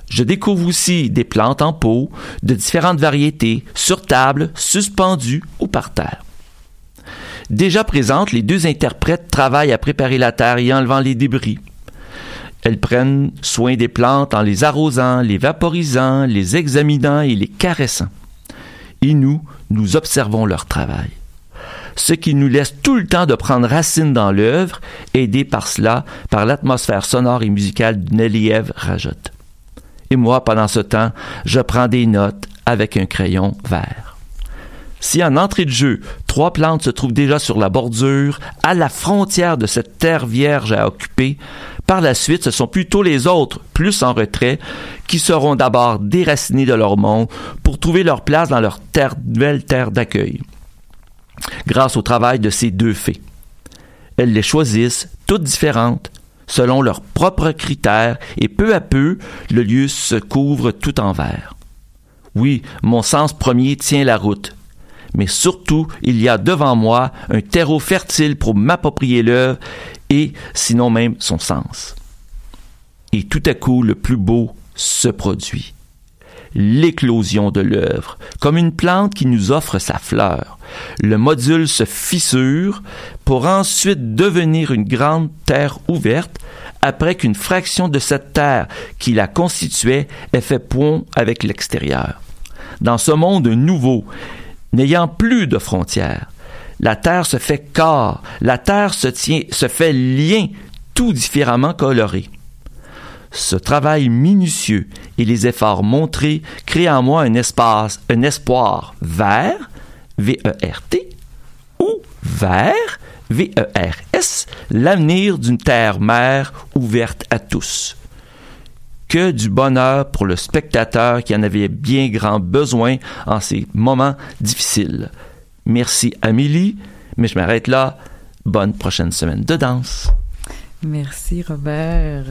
Je découvre aussi des plantes en pot de différentes variétés, sur table, suspendues ou par terre. Déjà présentes, les deux interprètes travaillent à préparer la terre et enlevant les débris. Elles prennent soin des plantes en les arrosant, les vaporisant, les examinant et les caressant. Et nous, nous observons leur travail. Ce qui nous laisse tout le temps de prendre racine dans l'œuvre, aidé par cela par l'atmosphère sonore et musicale de Neliev Rajotte. Et moi, pendant ce temps, je prends des notes avec un crayon vert. Si en entrée de jeu, trois plantes se trouvent déjà sur la bordure, à la frontière de cette terre vierge à occuper, par la suite, ce sont plutôt les autres, plus en retrait, qui seront d'abord déracinés de leur monde pour trouver leur place dans leur terre, nouvelle terre d'accueil. Grâce au travail de ces deux fées. Elles les choisissent, toutes différentes, selon leurs propres critères, et peu à peu, le lieu se couvre tout en vert. Oui, mon sens premier tient la route. Mais surtout, il y a devant moi un terreau fertile pour m'approprier l'œuvre et, sinon même, son sens. Et tout à coup, le plus beau se produit. L'éclosion de l'œuvre, comme une plante qui nous offre sa fleur. Le module se fissure pour ensuite devenir une grande terre ouverte après qu'une fraction de cette terre qui la constituait ait fait pont avec l'extérieur. dans ce monde nouveau, n'ayant plus de frontières. La terre se fait corps, la terre se tient, se fait lien, tout différemment coloré. Ce travail minutieux et les efforts montrés créent en moi un espace, un espoir vert, V-E-R-T, ou vert, V-E-R-S, l'avenir d'une terre-mère ouverte à tous. Que du bonheur pour le spectateur qui en avait bien grand besoin en ces moments difficiles. Merci Amélie, mais je m'arrête là. Bonne prochaine semaine de danse. Merci Robert.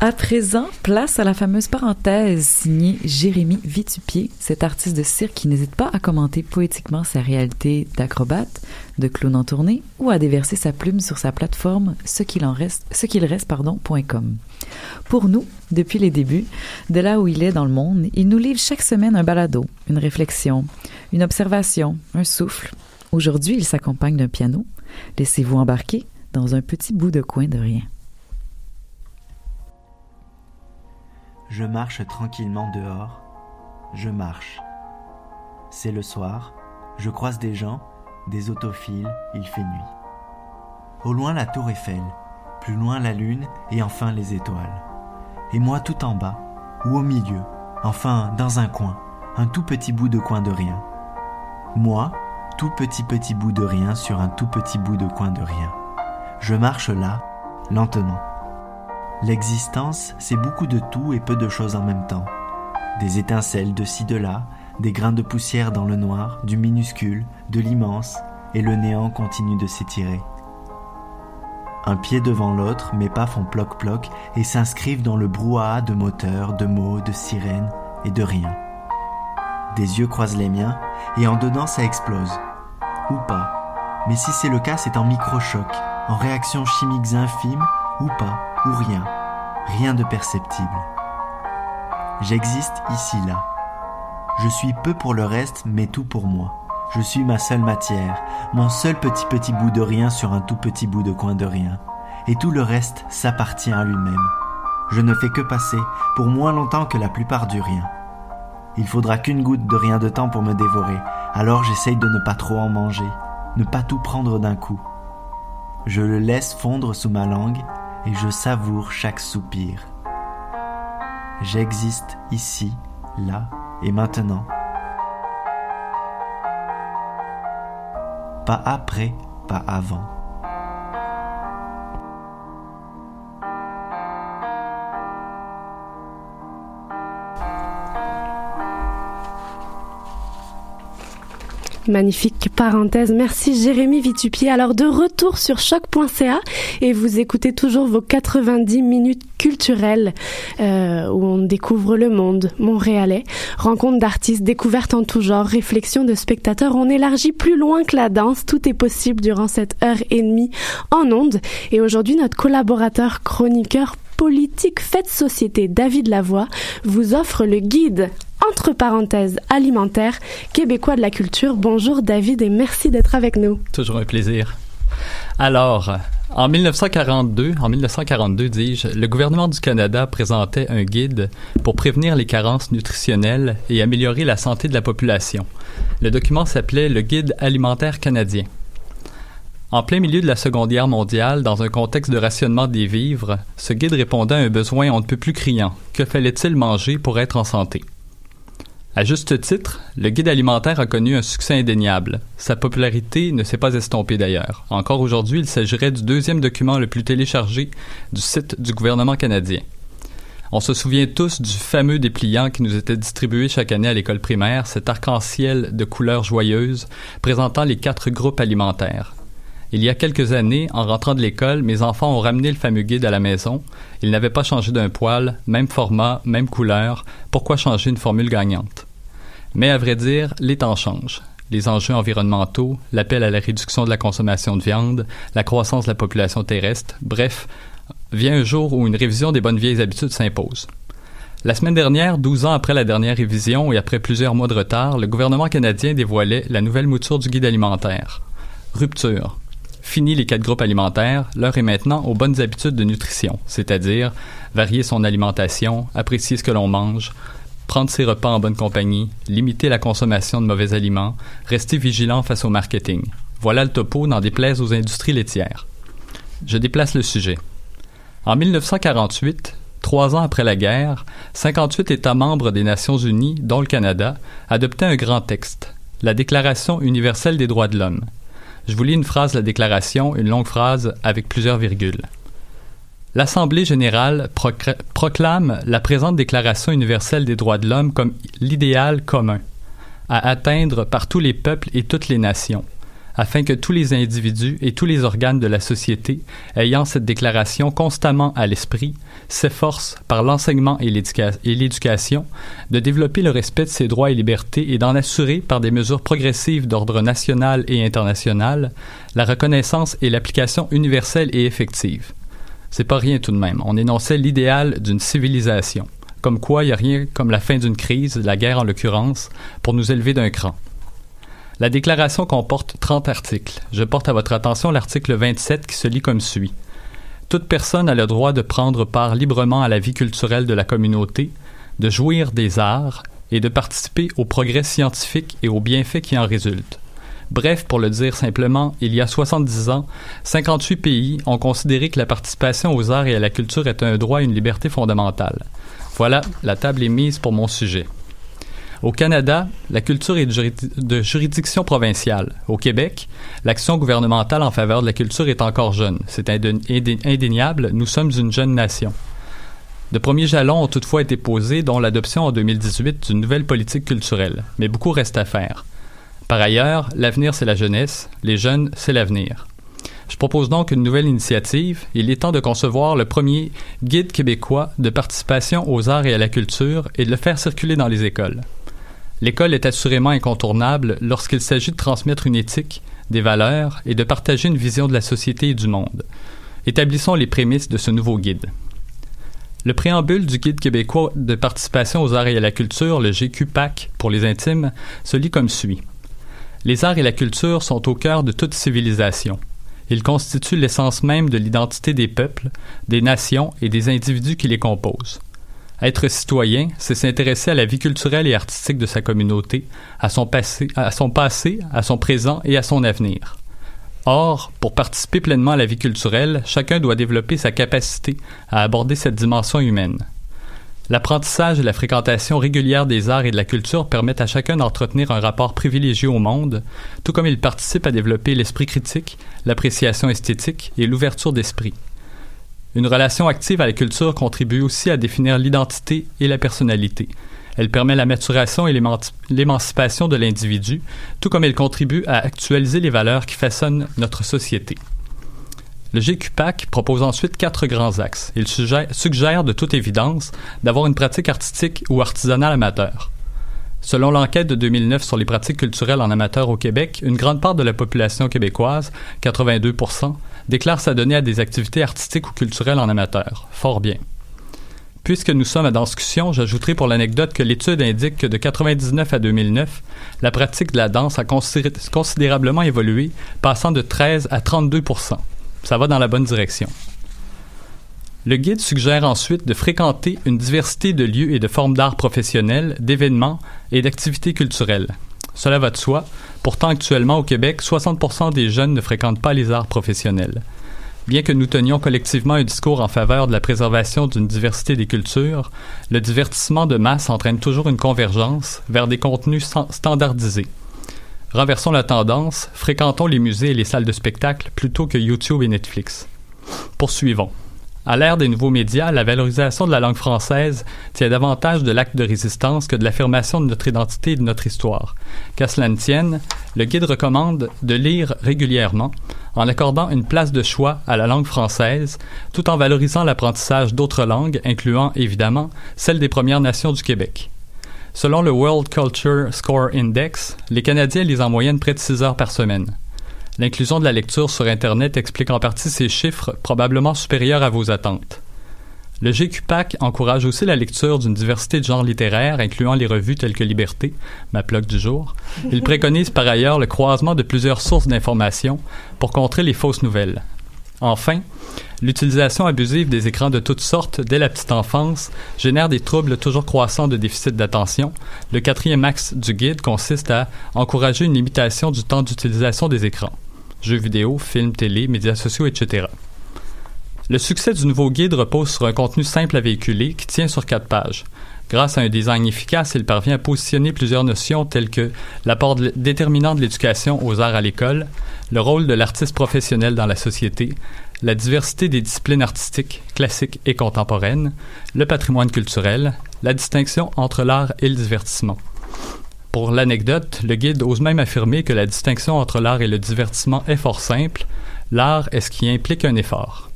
À présent, place à la fameuse parenthèse signée Jérémy Vitupier, cet artiste de cirque qui n'hésite pas à commenter poétiquement sa réalité d'acrobate, de clown en tournée ou à déverser sa plume sur sa plateforme ce qu'il en reste, ce qu'il reste, pardon, .com. Pour nous, depuis les débuts, de là où il est dans le monde, il nous livre chaque semaine un balado, une réflexion, une observation, un souffle. Aujourd'hui, il s'accompagne d'un piano. Laissez-vous embarquer dans un petit bout de coin de rien. Je marche tranquillement dehors. Je marche. C'est le soir. Je croise des gens, des autophiles, il fait nuit. Au loin la tour Eiffel, plus loin la lune et enfin les étoiles. Et moi tout en bas, ou au milieu, enfin dans un coin, un tout petit bout de coin de rien. Moi, tout petit petit bout de rien sur un tout petit bout de coin de rien. Je marche là, lentement. L'existence, c'est beaucoup de tout et peu de choses en même temps. Des étincelles de ci de là, des grains de poussière dans le noir, du minuscule, de l'immense, et le néant continue de s'étirer. Un pied devant l'autre, mes pas font ploc-ploc et s'inscrivent dans le brouhaha de moteurs, de mots, de sirènes et de rien. Des yeux croisent les miens et en dedans ça explose. Ou pas. Mais si c'est le cas, c'est en microchoc, en réactions chimiques infimes, ou pas, ou rien. Rien de perceptible. J'existe ici là. Je suis peu pour le reste, mais tout pour moi. Je suis ma seule matière, mon seul petit petit bout de rien sur un tout petit bout de coin de rien. Et tout le reste s'appartient à lui-même. Je ne fais que passer, pour moins longtemps que la plupart du rien. Il faudra qu'une goutte de rien de temps pour me dévorer, alors j'essaye de ne pas trop en manger, ne pas tout prendre d'un coup. Je le laisse fondre sous ma langue et je savoure chaque soupir. J'existe ici, là et maintenant. Pas après, pas avant. Magnifique parenthèse. Merci Jérémy Vitupier. Alors de retour sur choc.ca et vous écoutez toujours vos 90 minutes culturelles euh, où on découvre le monde montréalais, rencontres d'artistes, découvertes en tout genre, réflexions de spectateurs. On élargit plus loin que la danse. Tout est possible durant cette heure et demie en ondes. Et aujourd'hui, notre collaborateur chroniqueur politique Fête Société David Lavoie vous offre le guide entre parenthèses alimentaire québécois de la culture. Bonjour David et merci d'être avec nous. Toujours un plaisir. Alors, en 1942, en 1942 dis-je, le gouvernement du Canada présentait un guide pour prévenir les carences nutritionnelles et améliorer la santé de la population. Le document s'appelait le Guide alimentaire canadien. En plein milieu de la Seconde Guerre mondiale, dans un contexte de rationnement des vivres, ce guide répondait à un besoin on ne peut plus criant. Que fallait-il manger pour être en santé? À juste titre, le guide alimentaire a connu un succès indéniable. Sa popularité ne s'est pas estompée d'ailleurs. Encore aujourd'hui, il s'agirait du deuxième document le plus téléchargé du site du gouvernement canadien. On se souvient tous du fameux dépliant qui nous était distribué chaque année à l'école primaire, cet arc-en-ciel de couleurs joyeuses présentant les quatre groupes alimentaires. Il y a quelques années, en rentrant de l'école, mes enfants ont ramené le fameux guide à la maison. Il n'avait pas changé d'un poil, même format, même couleur. Pourquoi changer une formule gagnante? Mais à vrai dire, les temps changent. Les enjeux environnementaux, l'appel à la réduction de la consommation de viande, la croissance de la population terrestre, bref, vient un jour où une révision des bonnes vieilles habitudes s'impose. La semaine dernière, 12 ans après la dernière révision et après plusieurs mois de retard, le gouvernement canadien dévoilait la nouvelle mouture du guide alimentaire. Rupture. Fini les quatre groupes alimentaires, l'heure est maintenant aux bonnes habitudes de nutrition, c'est-à-dire varier son alimentation, apprécier ce que l'on mange, prendre ses repas en bonne compagnie, limiter la consommation de mauvais aliments, rester vigilant face au marketing. Voilà le topo n'en déplaise aux industries laitières. Je déplace le sujet. En 1948, trois ans après la guerre, 58 États membres des Nations Unies, dont le Canada, adoptaient un grand texte, la Déclaration universelle des droits de l'homme. Je vous lis une phrase de la déclaration, une longue phrase avec plusieurs virgules. L'Assemblée générale proclame la présente Déclaration universelle des droits de l'homme comme l'idéal commun à atteindre par tous les peuples et toutes les nations, afin que tous les individus et tous les organes de la société ayant cette déclaration constamment à l'esprit s'efforcent, par l'enseignement et l'éducation, de développer le respect de ces droits et libertés et d'en assurer, par des mesures progressives d'ordre national et international, la reconnaissance et l'application universelle et effective. C'est pas rien tout de même. On énonçait l'idéal d'une civilisation. Comme quoi, il n'y a rien comme la fin d'une crise, la guerre en l'occurrence, pour nous élever d'un cran. La déclaration comporte 30 articles. Je porte à votre attention l'article 27 qui se lit comme suit. Toute personne a le droit de prendre part librement à la vie culturelle de la communauté, de jouir des arts et de participer au progrès scientifique et aux bienfaits qui en résultent. Bref, pour le dire simplement, il y a 70 ans, 58 pays ont considéré que la participation aux arts et à la culture est un droit et une liberté fondamentale. Voilà, la table est mise pour mon sujet. Au Canada, la culture est de, juridi- de juridiction provinciale. Au Québec, l'action gouvernementale en faveur de la culture est encore jeune. C'est indé- indé- indéniable, nous sommes une jeune nation. De premiers jalons ont toutefois été posés, dont l'adoption en 2018 d'une nouvelle politique culturelle. Mais beaucoup reste à faire. Par ailleurs, l'avenir c'est la jeunesse, les jeunes c'est l'avenir. Je propose donc une nouvelle initiative. Il est temps de concevoir le premier guide québécois de participation aux arts et à la culture et de le faire circuler dans les écoles. L'école est assurément incontournable lorsqu'il s'agit de transmettre une éthique, des valeurs et de partager une vision de la société et du monde. Établissons les prémices de ce nouveau guide. Le préambule du Guide québécois de participation aux arts et à la culture, le GQPAC pour les intimes, se lit comme suit. Les arts et la culture sont au cœur de toute civilisation. Ils constituent l'essence même de l'identité des peuples, des nations et des individus qui les composent. Être citoyen, c'est s'intéresser à la vie culturelle et artistique de sa communauté, à son passé, à son présent et à son avenir. Or, pour participer pleinement à la vie culturelle, chacun doit développer sa capacité à aborder cette dimension humaine. L'apprentissage et la fréquentation régulière des arts et de la culture permettent à chacun d'entretenir un rapport privilégié au monde, tout comme il participe à développer l'esprit critique, l'appréciation esthétique et l'ouverture d'esprit. Une relation active à la culture contribue aussi à définir l'identité et la personnalité. Elle permet la maturation et l'émanci- l'émancipation de l'individu, tout comme elle contribue à actualiser les valeurs qui façonnent notre société. Le GQPAC propose ensuite quatre grands axes. Il suggère de toute évidence d'avoir une pratique artistique ou artisanale amateur. Selon l'enquête de 2009 sur les pratiques culturelles en amateur au Québec, une grande part de la population québécoise, 82 déclare s'adonner à des activités artistiques ou culturelles en amateur. Fort bien. Puisque nous sommes à discussion, j'ajouterai pour l'anecdote que l'étude indique que de 99 à 2009, la pratique de la danse a considé- considérablement évolué, passant de 13 à 32 Ça va dans la bonne direction. Le guide suggère ensuite de fréquenter une diversité de lieux et de formes d'art professionnels, d'événements et d'activités culturelles. Cela va de soi. Pourtant, actuellement au Québec, 60% des jeunes ne fréquentent pas les arts professionnels. Bien que nous tenions collectivement un discours en faveur de la préservation d'une diversité des cultures, le divertissement de masse entraîne toujours une convergence vers des contenus stan- standardisés. Renversons la tendance, fréquentons les musées et les salles de spectacle plutôt que YouTube et Netflix. Poursuivons. À l'ère des nouveaux médias, la valorisation de la langue française tient davantage de l'acte de résistance que de l'affirmation de notre identité et de notre histoire. Qu'à cela ne tienne, le guide recommande de lire régulièrement en accordant une place de choix à la langue française, tout en valorisant l'apprentissage d'autres langues, incluant évidemment celle des Premières Nations du Québec. Selon le World Culture Score Index, les Canadiens lisent en moyenne près de 6 heures par semaine. L'inclusion de la lecture sur Internet explique en partie ces chiffres probablement supérieurs à vos attentes. Le GQPAC encourage aussi la lecture d'une diversité de genres littéraires, incluant les revues telles que Liberté, ma plug du jour. Il préconise par ailleurs le croisement de plusieurs sources d'informations pour contrer les fausses nouvelles. Enfin, l'utilisation abusive des écrans de toutes sortes dès la petite enfance génère des troubles toujours croissants de déficit d'attention. Le quatrième axe du guide consiste à encourager une limitation du temps d'utilisation des écrans. Jeux vidéo, films, télé, médias sociaux, etc. Le succès du nouveau guide repose sur un contenu simple à véhiculer qui tient sur quatre pages. Grâce à un design efficace, il parvient à positionner plusieurs notions telles que l'apport déterminant de l'éducation aux arts à l'école, le rôle de l'artiste professionnel dans la société, la diversité des disciplines artistiques, classiques et contemporaines, le patrimoine culturel, la distinction entre l'art et le divertissement. Pour l'anecdote, le guide ose même affirmer que la distinction entre l'art et le divertissement est fort simple. L'art est ce qui implique un effort.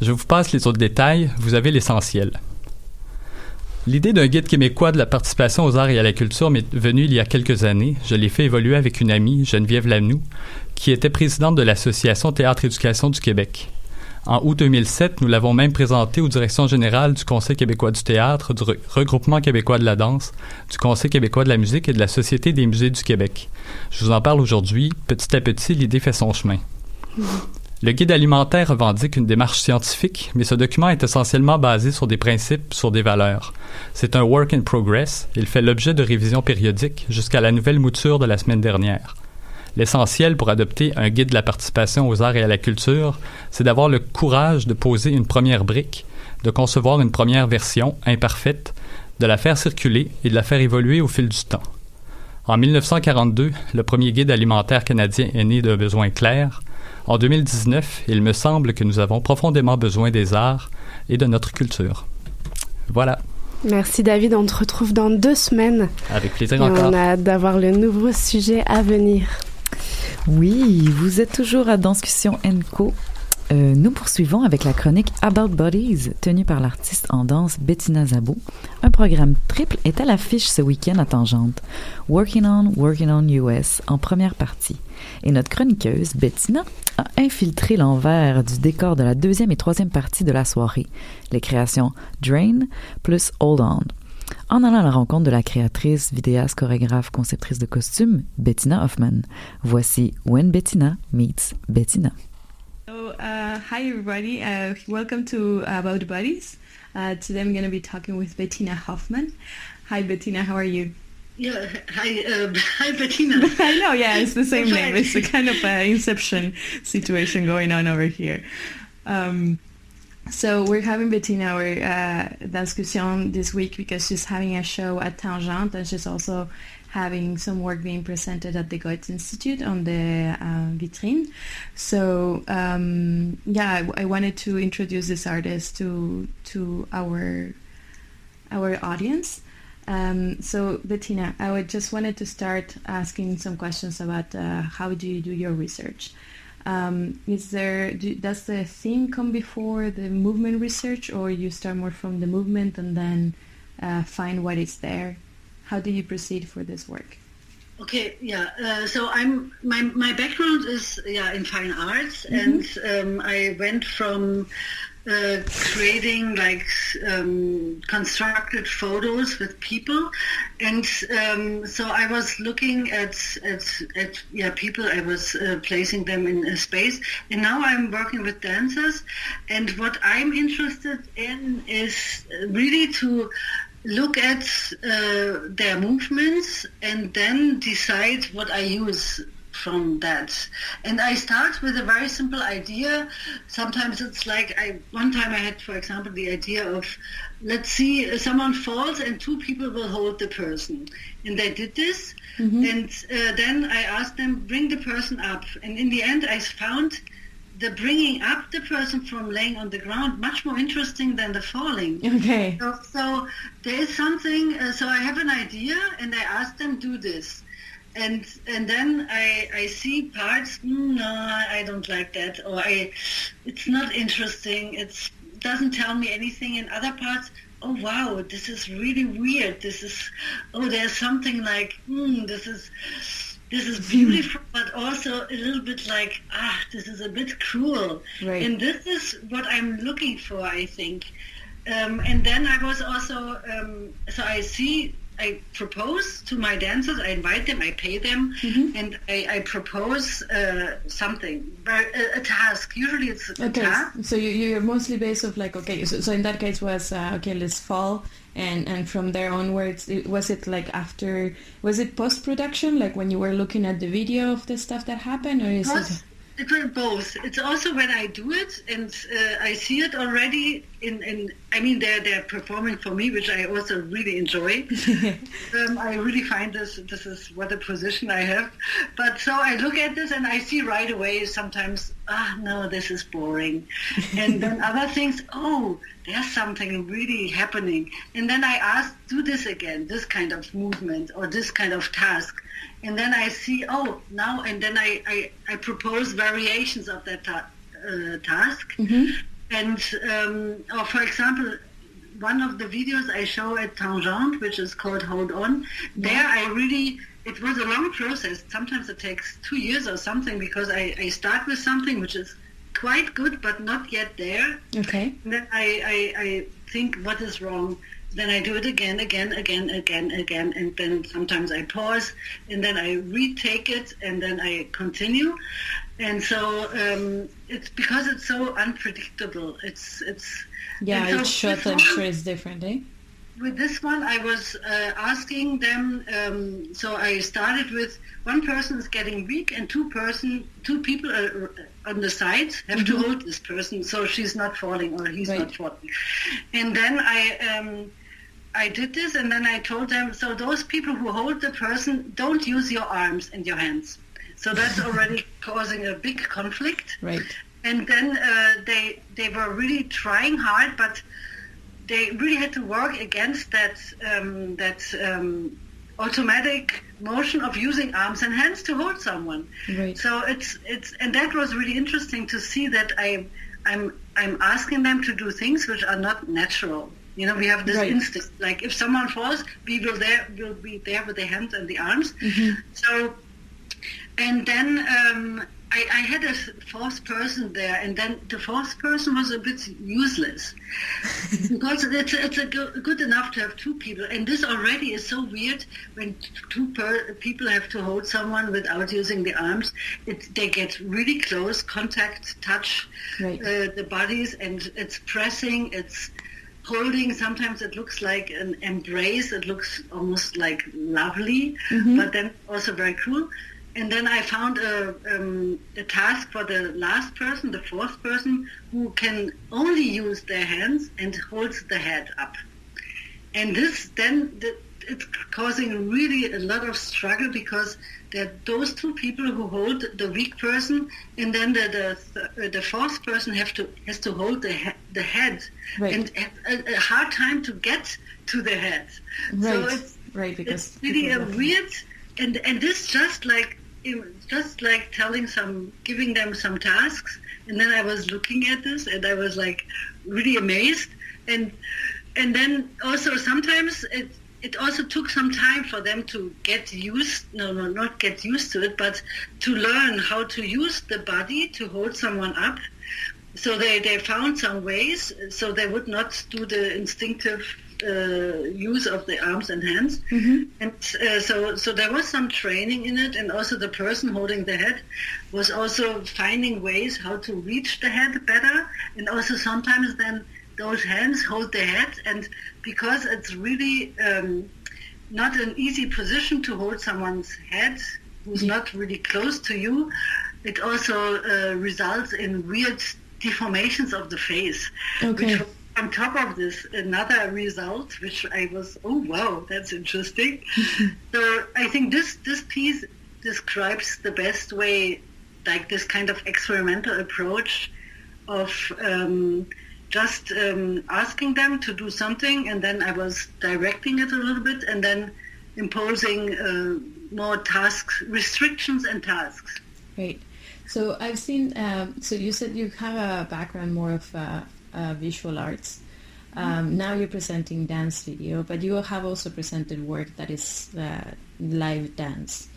Je vous passe les autres détails, vous avez l'essentiel. L'idée d'un guide québécois de la participation aux arts et à la culture m'est venue il y a quelques années. Je l'ai fait évoluer avec une amie, Geneviève Lanoux, qui était présidente de l'Association Théâtre Éducation du Québec. En août 2007, nous l'avons même présenté aux directions générales du Conseil québécois du théâtre, du Re- Regroupement québécois de la danse, du Conseil québécois de la musique et de la Société des musées du Québec. Je vous en parle aujourd'hui. Petit à petit, l'idée fait son chemin. Le guide alimentaire revendique une démarche scientifique, mais ce document est essentiellement basé sur des principes, sur des valeurs. C'est un work in progress. Il fait l'objet de révisions périodiques jusqu'à la nouvelle mouture de la semaine dernière. L'essentiel pour adopter un guide de la participation aux arts et à la culture, c'est d'avoir le courage de poser une première brique, de concevoir une première version imparfaite, de la faire circuler et de la faire évoluer au fil du temps. En 1942, le premier guide alimentaire canadien est né d'un besoin clair. En 2019, il me semble que nous avons profondément besoin des arts et de notre culture. Voilà, Merci David, on te retrouve dans deux semaines. avec plaisir Et encore. on a hâte d'avoir le nouveau sujet à venir. Oui, vous êtes toujours à Danscussion Co. Euh, nous poursuivons avec la chronique About Bodies, tenue par l'artiste en danse Bettina Zabo. Un programme triple est à l'affiche ce week-end à Tangente. Working on, Working on US en première partie. Et notre chroniqueuse, Bettina, a infiltré l'envers du décor de la deuxième et troisième partie de la soirée, les créations Drain plus Hold On. En allant à la rencontre de la créatrice, vidéaste, chorégraphe, conceptrice de costumes, Bettina Hoffman. Voici When Bettina Meets Bettina. So, uh, hi everybody. Uh, welcome to About Buddies. Uh, today I'm going to be talking with Bettina Hoffman. Hi Bettina, how are you? Yeah, hi, uh, hi Bettina. I know, yeah, it's the same name. It's a kind of an inception situation going on over here. Um, so we're having Bettina our uh, discussion this week because she's having a show at Tangente and she's also having some work being presented at the Goethe Institute on the uh, vitrine. So um, yeah, I, I wanted to introduce this artist to to our our audience. Um, so Bettina, I would just wanted to start asking some questions about uh, how do you do your research. Um, is there do, does the theme come before the movement research, or you start more from the movement and then uh, find what is there? How do you proceed for this work? Okay, yeah. Uh, so I'm my my background is yeah in fine arts, Mhm. and um, I went from uh, creating like um, constructed photos with people, and um, so I was looking at at at yeah people. I was uh, placing them in a space, and now I'm working with dancers, and what I'm interested in is really to look at uh, their movements and then decide what I use from that. And I start with a very simple idea. Sometimes it's like I one time I had, for example, the idea of let's see uh, someone falls and two people will hold the person, and they did this. And uh, then I asked them bring the person up, and in the end I found the bringing up the person from laying on the ground much more interesting than the falling. Okay. So, so there is something. Uh, so I have an idea, and I ask them do this, and and then I I see parts. "Mm, no, I don't like that, or I, it's not interesting. It's doesn't tell me anything. In other parts. Oh wow, this is really weird. This is, oh, there's something like, hmm, this is, this is beautiful, but also a little bit like, ah, this is a bit cruel. Right. And this is what I'm looking for, I think. Um, and then I was also, um, so I see I propose to my dancers. I invite them. I pay them, and I, I propose uh, something, a, a task. Usually, it's a Okay, task. so you, you're mostly based of like okay, so, so in that case was uh, okay, let's fall, and and from there onwards, it, was it like after was it post production, like when you were looking at the video of the stuff that happened, or is Both. it? It was both. It's also when I do it and uh, I see it already in, in I mean they're they're performing for me, which I also really enjoy. um, I really find this this is what a position I have. But so I look at this and I see right away sometimes ah no this is boring, and then other things oh there's something really happening, and then I ask do this again this kind of movement or this kind of task, and then I see oh now and then I I, I propose variations of that ta- uh, task. And um, or for example, one of the videos I show at Tangent, which is called Hold On, there I really it was a long process. Sometimes it takes two years or something because I, I start with something which is quite good but not yet there. Okay. And then I, I, I think what is wrong. Then I do it again, again, again, again, again, and then sometimes I pause, and then I retake it, and then I continue. And so um, it's because it's so unpredictable. It's it's Yeah, so each I'm sure is different, eh? with this one, I was uh, asking them. Um, so I started with one person is getting weak, and two person, two people are, on the sides have to Mhm. hold this person, so she's not falling or he's not falling. And then I. Um, I did this, and then I told them. So those people who hold the person don't use your arms and your hands. So that's already causing a big conflict Right. and then uh, they they were really trying hard, but they really had to work against that um, that um, automatic motion of using arms and hands to hold someone. Right. So it's it's and that was really interesting to see that I I'm I'm asking them to do things which are not natural. You know, we have this Right. instinct. Like if someone falls, we will there will be there with the hands and the arms. Mm-hmm. So and then um, I, I had a fourth person there, and then the fourth person was a bit useless because it's, it's a go- good enough to have two people, and this already is so weird when two per- people have to hold someone without using the arms. It, they get really close contact, touch Right. uh, the bodies, and it's pressing, it's holding. Sometimes it looks like an embrace. It looks almost like lovely, Mhm. but then also very cruel. And then I found a, um, a task for the last person, the fourth person, who can only use their hands and holds the head up. And this then th- it's causing really a lot of struggle because there are those two people who hold the weak person, and then the the, the fourth person have to has to hold the he- the head, Right. and have a, a hard time to get to the head. So Right. it's right, because it's really a weird and and this just like just like telling some giving them some tasks and then i was looking at this and i was like really amazed and and then also sometimes it it also took some time for them to get used no no not get used to it but to learn how to use the body to hold someone up. So they, they found some ways so they would not do the instinctive uh, use of the arms and hands. And uh, so so there was some training in it and also the person holding the head was also finding ways how to reach the head better. And also sometimes then those hands hold the head and because it's really um, not an easy position to hold someone's head who's not really close to you it also uh, results in weird deformations of the face Okay. which on top of this, another result, which I was, oh wow, that's interesting. so I think this this piece describes the best way, like this kind of experimental approach of um, just um, asking them to do something, and then I was directing it a little bit, and then imposing uh, more tasks, restrictions, and tasks. Right. So I've seen. Um, so you said you have a background more of uh, uh, visual arts. Um, now you're presenting dance video, but you have also presented work that is uh, live dance.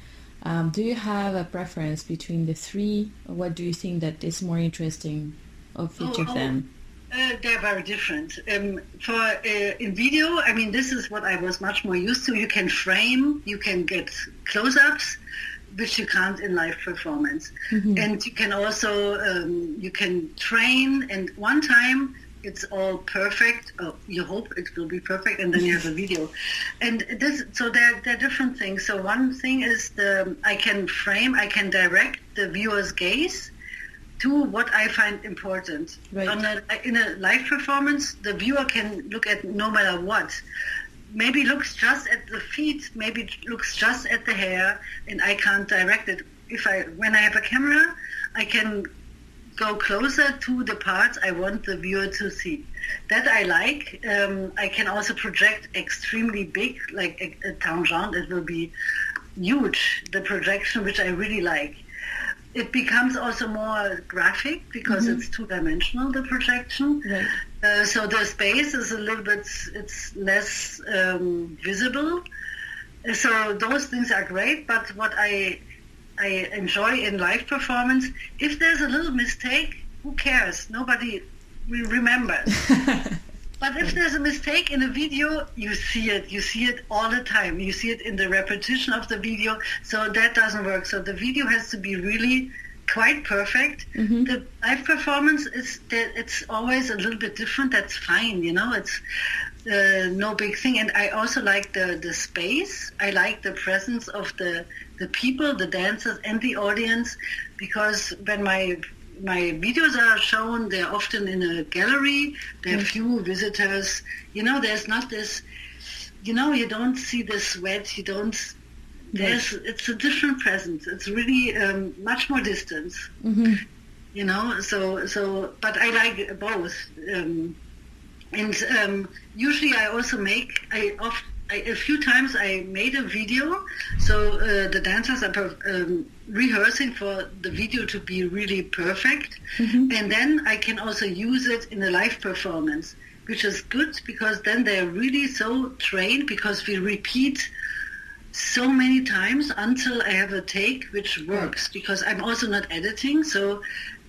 Um, do you have a preference between the three? What do you think that is more interesting of each Oh, of oh, them? Uh, they're very different. Um, for uh, in video, I mean, this is what I was much more used to. You can frame, you can get close-ups, which you can't in live performance, Mhm. and you can also um, you can train. And one time, it's all perfect. Oh, you hope it will be perfect, and then you have a video. And this, so there, there are different things. So one thing is the I can frame, I can direct the viewer's gaze to what I find important. On a, in a live performance, the viewer can look at no matter what. Maybe looks just at the feet, maybe looks just at the hair, and I can't direct it. If I, when I have a camera, I can go closer to the parts I want the viewer to see. That I like. Um, I can also project extremely big, like a, a tangent. It will be huge, the projection, which I really like. It becomes also more graphic because Mhm. it's two-dimensional, the projection. Uh, so the space is a little bit, it's less um, visible. Uh, So those things are great, but what I I enjoy in live performance, if there's a little mistake, who cares? Nobody re- remembers. but if there's a mistake in a video, you see it. You see it all the time. You see it in the repetition of the video. So that doesn't work. So the video has to be really quite perfect. The live performance is that it's always a little bit different. That's fine, you know. It's uh, no big thing. And I also like the the space. I like the presence of the the people, the dancers, and the audience, because when my my videos are shown, they're often in a gallery. There are Mm. few visitors. You know, there's not this. You know, you don't see the sweat. You don't. There's. It's a different presence. It's really um, much more distance Mm-hmm. you know so so but i like both um, and um, usually i also make i oft I, a few times I made a video, so uh, the dancers are per- um, rehearsing for the video to be really perfect, and then I can also use it in a live performance, which is good because then they're really so trained because we repeat so many times until I have a take which works. Because I'm also not editing so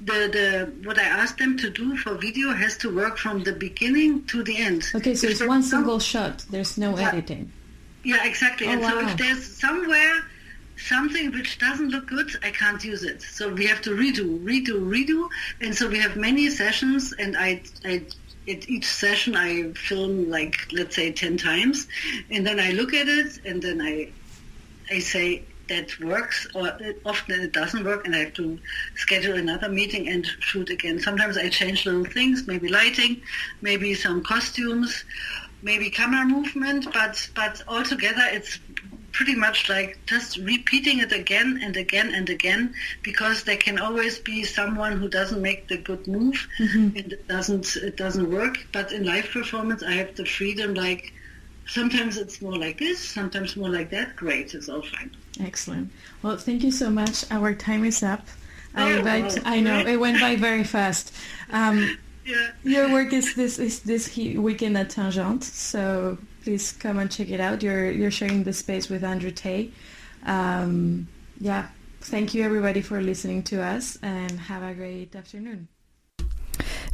the the what I ask them to do for video has to work from the beginning to the end. Okay, so If it's one single shot. There's no Yeah. editing. Yeah, exactly. Oh, and so if there's somewhere something which doesn't look good, I can't use it. So we have to redo, redo, redo. And so we have many sessions, and I, I at each session I film like let's say ten times, and then I look at it, and then I, I say that works, or often it doesn't work, and I have to schedule another meeting and shoot again. Sometimes I change little things, maybe lighting, maybe some costumes, maybe camera movement, but but altogether it's pretty much like just repeating it again and again and again because there can always be someone who doesn't make the good move Mhm. and it doesn't it doesn't work but in live performance i have the freedom like sometimes it's more like this sometimes more like that great it's all fine Excellent. Well, thank you so much. Our time is up. I Oh, invite. I know it went by very fast. Um, Yeah. Your work is this is this weekend at Tangente, so please come and check it out. You're you're sharing the space with Andrew Tay. Um, yeah. Thank you everybody for listening to us and have a great afternoon.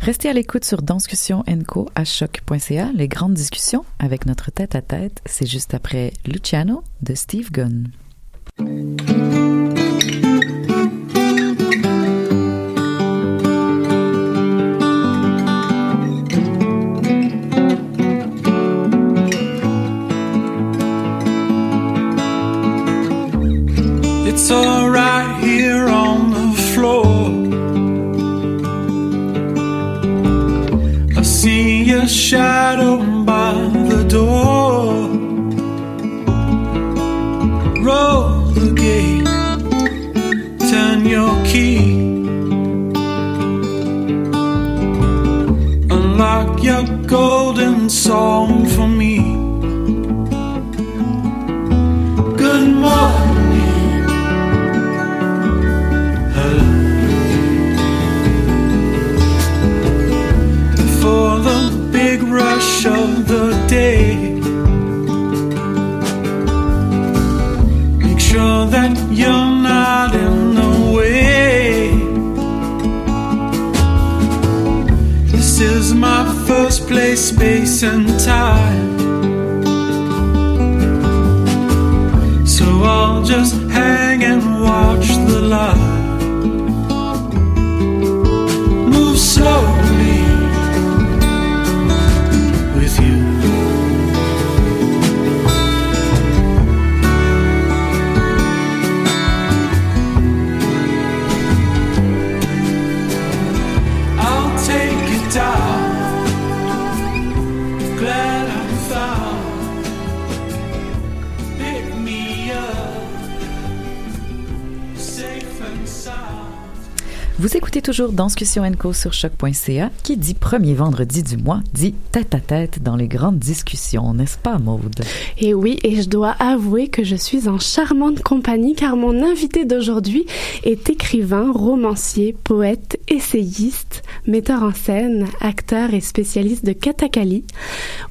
Restez à l'écoute sur Danscussion Co à choc.ca. Les grandes discussions avec notre tête à tête, c'est juste après Luciano de Steve Gunn. Your shadow by the door. Roll the gate, turn your key. Unlock your golden song for me. Écoutez toujours Danscussion Co sur choc.ca qui dit premier vendredi du mois dit tête à tête dans les grandes discussions, n'est-ce pas Maude? Et oui, et je dois avouer que je suis en charmante compagnie car mon invité d'aujourd'hui est écrivain, romancier, poète, essayiste, metteur en scène, acteur et spécialiste de katakali,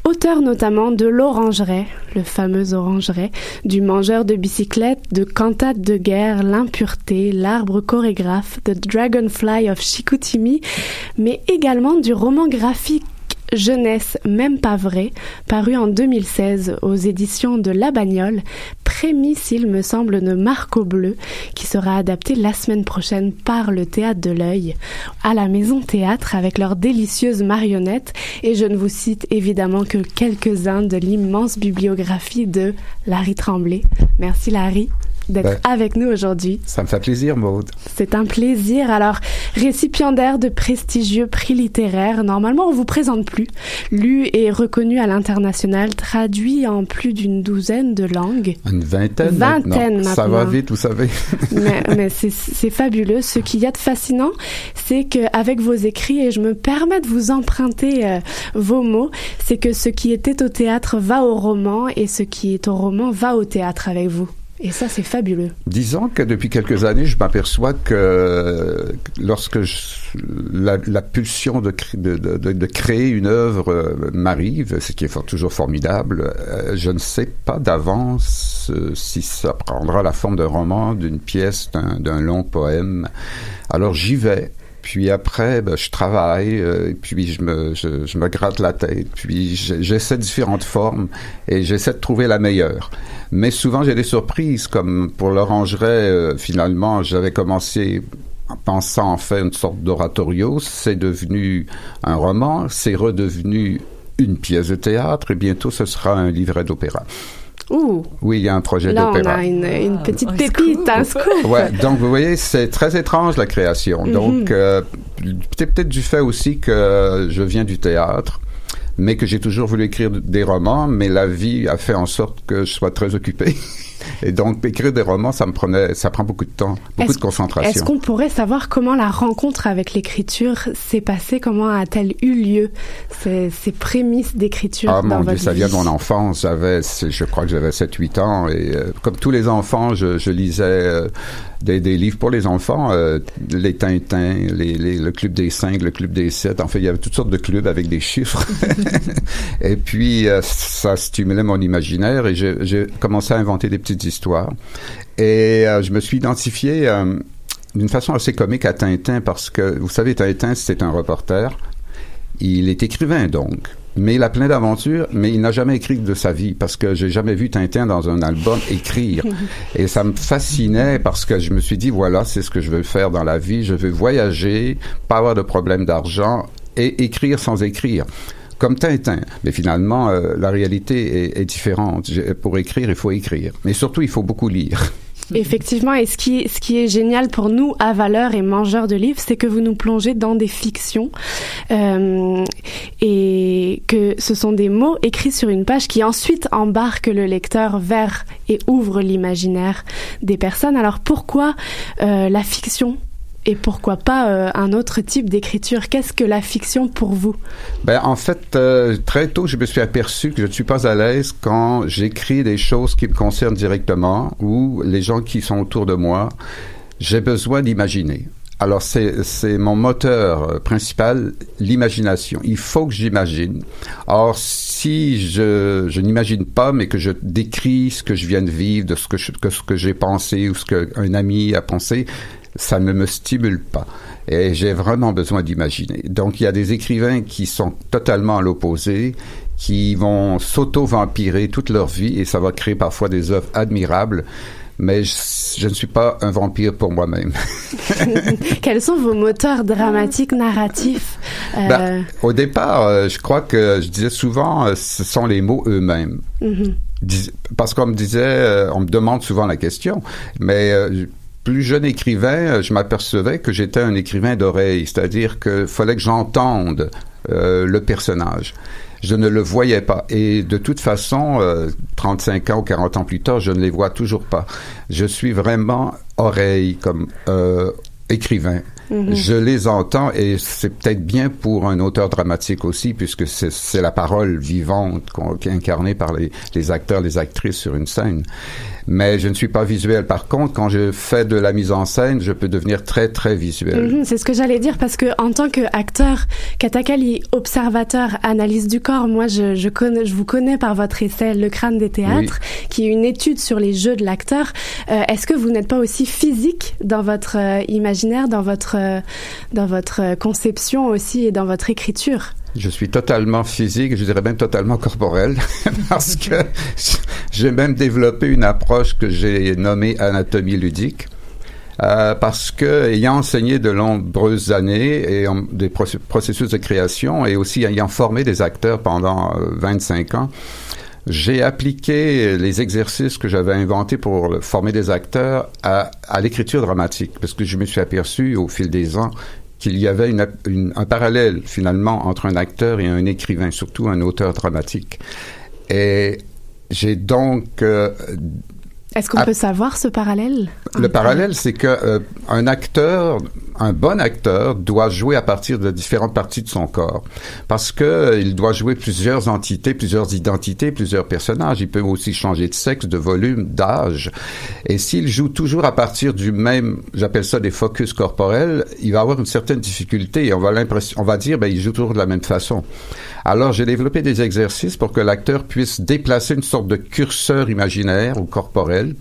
auteur notamment de L'Orangerie, le fameux Orangerie, du Mangeur de bicyclette, de Cantate de guerre, L'impureté, L'arbre chorégraphe, The Dragonfly of Chicoutimi, mais également du roman graphique Jeunesse, même pas vrai, paru en 2016 aux éditions de La Bagnole, prémisse, me semble, de Marco Bleu, qui sera adapté la semaine prochaine par le Théâtre de l'Œil, à la Maison Théâtre, avec leurs délicieuses marionnettes, et je ne vous cite évidemment que quelques-uns de l'immense bibliographie de Larry Tremblay. Merci Larry d'être Ben, avec nous aujourd'hui. Ça me fait plaisir, Maude. C'est un plaisir. Alors, récipiendaire de prestigieux prix littéraires, normalement on vous présente plus. Lu et reconnu à l'international, traduit en plus d'une douzaine de langues. Une vingtaine, Vingtaine maintenant. Ça va vite, vous savez. mais c'est fabuleux. Ce qu'il y a de fascinant, c'est qu'avec vos écrits, et je me permets de vous emprunter euh, vos mots, c'est que ce qui était au théâtre va au roman et ce qui est au roman va au théâtre avec vous. Et ça, c'est fabuleux. Disons que depuis quelques années, je m'aperçois que lorsque la, pulsion de, cré- de, de- de- de créer une œuvre euh, m'arrive, ce qui est toujours formidable, euh, je ne sais pas d'avance euh, si ça prendra la forme d'un roman, d'une pièce, d'un long poème. Alors j'y vais. Puis après, ben, je travaille, euh, puis je me, je, me gratte la tête, puis j'essaie différentes formes et j'essaie de trouver la meilleure. Mais souvent, j'ai des surprises, comme pour l'orangerie, euh, finalement, j'avais commencé en pensant en faire une sorte d'oratorio, c'est devenu un roman, c'est redevenu une pièce de théâtre, et bientôt ce sera un livret d'opéra. Ouh. Oui, il y a un projet Là, on d'opéra. a une, une petite pépite, un scoop. Ouais, donc vous voyez, c'est très étrange la création. Mhm. Donc euh, c'est peut-être du fait aussi que je viens du théâtre, mais que j'ai toujours voulu écrire des romans, mais la vie a fait en sorte que je sois très occupé. Et donc écrire des romans, ça me prenait, ça prend beaucoup de temps, beaucoup de concentration. Est-ce qu'on pourrait savoir comment la rencontre avec l'écriture s'est passée? Comment a-t-elle eu lieu Ces, ces prémices d'écriture Ah dans mon Dieu, ça vient de mon enfance. J'avais, je crois que j'avais 7-8 ans et euh, comme tous les enfants, je, je lisais euh, des, des livres pour les enfants, euh, les Tintins, les, les- le Club des 5, le Club des 7. En fait, il y avait toutes sortes de clubs avec des chiffres. et puis, euh, ça stimulait mon imaginaire et j'ai commencé à inventer des petites histoires. Et euh, je me suis identifié d'une façon assez comique à Tintin parce que, vous savez, Tintin, c'est un reporter. Il est écrivain donc, mais il a plein d'aventures, mais il n'a jamais écrit de sa vie parce que j'ai jamais vu Tintin dans un album écrire. Et ça me fascinait parce que je me suis dit voilà, c'est ce que je veux faire dans la vie. Je veux voyager, pas avoir de problème d'argent et écrire sans écrire. Comme Tintin. Mais finalement, euh, la réalité est, est différente. Pour écrire, il faut écrire. Mais surtout, il faut beaucoup lire. Effectivement, et ce qui, ce qui est génial pour nous, à valeur et mangeurs de livres, c'est que vous nous plongez dans des fictions euh, et que ce sont des mots écrits sur une page qui ensuite embarquent le lecteur vers et ouvrent l'imaginaire des personnes. Alors pourquoi euh, la fiction? Et pourquoi pas euh, un autre type d'écriture? Qu'est-ce que la fiction pour vous? Ben, en fait, euh, très tôt, je me suis aperçu que je ne suis pas à l'aise quand j'écris des choses qui me concernent directement ou les gens qui sont autour de moi. J'ai besoin d'imaginer. Alors, c'est, mon moteur euh, principal, l'imagination. Il faut que j'imagine. Or, si je, n'imagine pas, mais que je décris ce que je viens de vivre, de ce que, que ce que j'ai pensé ou ce qu'un ami a pensé, ça ne me stimule pas. Et j'ai vraiment besoin d'imaginer. Donc, il y a des écrivains qui sont totalement à l'opposé, qui vont s'auto-vampirer toute leur vie et ça va créer parfois des œuvres admirables. Mais je, je ne suis pas un vampire pour moi-même. Quels sont vos moteurs dramatiques, narratifs euh, Ben, au départ, euh, je crois que je disais souvent, euh, ce sont les mots eux-mêmes. mhm. Dis- Parce qu'on me disait, on me demande souvent la question, mais plus jeune écrivain, euh, je m'apercevais que j'étais un écrivain d'oreille, c'est-à-dire que fallait que j'entende euh, le personnage. Je ne le voyais pas. Et de toute façon, euh, 35 ans ou 40 ans plus tard, je ne les vois toujours pas. Je suis vraiment oreille comme euh, écrivain. Mhm. Je les entends et c'est peut-être bien pour un auteur dramatique aussi, puisque c'est la parole vivante qui est incarnée par les, les acteurs, les actrices sur une scène. Mais je ne suis pas visuel. Par contre, quand je fais de la mise en scène, je peux devenir très, très visuel. Mhm, c'est ce que j'allais dire parce que en tant qu'acteur, Katakali, observateur, analyse du corps, moi je, je, connais, je vous connais par votre essai Le crâne des théâtres, qui est une étude sur les jeux de l'acteur. Euh, Est-ce que vous n'êtes pas aussi physique dans votre euh, imaginaire, dans votre, euh, dans votre conception aussi et dans votre écriture? Je suis totalement physique, je dirais même totalement corporel, parce que j'ai même développé une approche que j'ai nommée anatomie ludique. Euh, parce que ayant enseigné de nombreuses années et des processus de création et aussi ayant formé des acteurs pendant euh, 25 ans, j'ai appliqué les exercices que j'avais inventés pour former des acteurs à l'écriture dramatique, parce que je me suis aperçu au fil des ans qu'il y avait une- une- un parallèle finalement entre un acteur et un écrivain, surtout un auteur dramatique. Et j'ai donc euh, Est-ce qu'on peut savoir ce parallèle? Le parallèle, c'est que euh, un acteur, un bon acteur, doit jouer à partir de différentes parties de son corps, parce que euh, il doit jouer plusieurs entités, plusieurs identités, plusieurs personnages. Il peut aussi changer de sexe, de volume, d'âge. Et s'il joue toujours à partir du même, j'appelle ça des focus corporels, il va avoir une certaine difficulté. Et on va l'impression, on va dire, ben il joue toujours de la même façon. Alors j'ai développé des exercices pour que l'acteur puisse déplacer une sorte de curseur imaginaire ou corporel,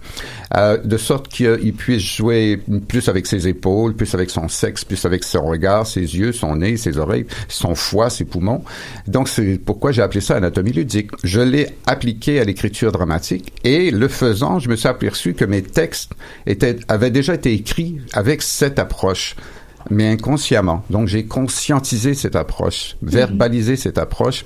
euh, de sorte qu'il puisse jouer plus avec ses épaules, plus avec son sexe, plus avec son regard, ses yeux, son nez, ses oreilles, son foie, ses poumons. Donc c'est pourquoi j'ai appelé ça anatomie ludique. Je l'ai appliqué à l'écriture dramatique et le faisant, je me suis aperçu que mes textes étaient, avaient déjà été écrits avec cette approche mais inconsciemment. Donc j'ai conscientisé cette approche, verbalisé cette approche,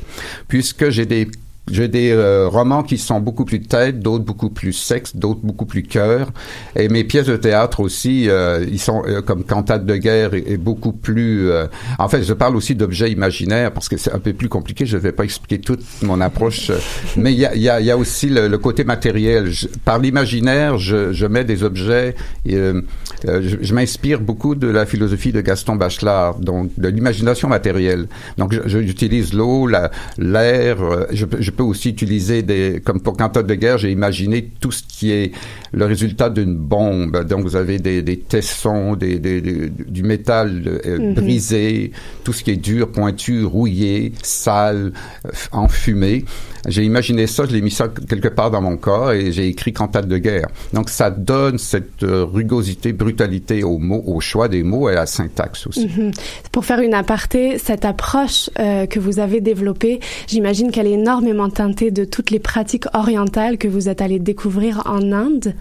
puisque j'ai des j'ai des euh, romans qui sont beaucoup plus tête, d'autres beaucoup plus sexe, d'autres beaucoup plus cœur. Et mes pièces de théâtre aussi, euh, ils sont euh, comme Cantate de guerre et, beaucoup plus. euh, en fait, je parle aussi d'objets imaginaires parce que c'est un peu plus compliqué. Je ne vais pas expliquer toute mon approche, euh, mais il y a, y, a, y a aussi le, le côté matériel. Je- par l'imaginaire, je, je mets des objets. euh, je je m'inspire beaucoup de la philosophie de Gaston Bachelard, donc de l'imagination matérielle. Donc, j'utilise l'eau, la- l'air. euh, je, peux- aussi utiliser des, comme pour Cantate de guerre, j'ai imaginé tout ce qui est le résultat d'une bombe. Donc, vous avez des, des tessons, des, des- des- du métal euh, Mhm. brisé, tout ce qui est dur, pointu, rouillé, sale, euh, enfumé. J'ai imaginé ça, je l'ai mis ça quelque part dans mon corps et j'ai écrit Cantate de guerre. Donc, ça donne cette euh, rugosité, brutalité aux mots, au choix des mots et à la syntaxe aussi. Mhm. Pour faire une aparté, cette approche euh, que vous avez développée, j'imagine qu'elle est énormément teintée de toutes les pratiques orientales que vous êtes allé découvrir en Inde,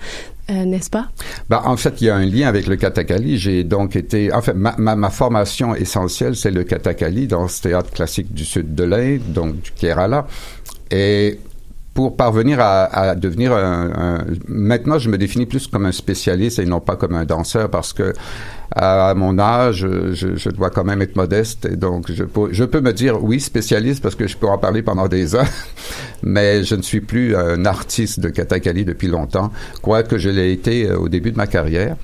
euh, n'est-ce pas? Ben, en fait, il y a un lien avec le kathakali. J'ai donc été, en fait, ma formation essentielle, c'est le kathakali dans ce théâtre classique du sud de l'Inde, donc du Kerala. Et pour parvenir à, à devenir un, un- maintenant, je me définis plus comme un spécialiste et non pas comme un danseur parce que à mon âge, je, je dois quand même être modeste et donc je peux, je peux me dire oui spécialiste parce que je peux en parler pendant des heures, mais je ne suis plus un artiste de kathakali depuis longtemps, quoique je l'ai été euh, au début de ma carrière.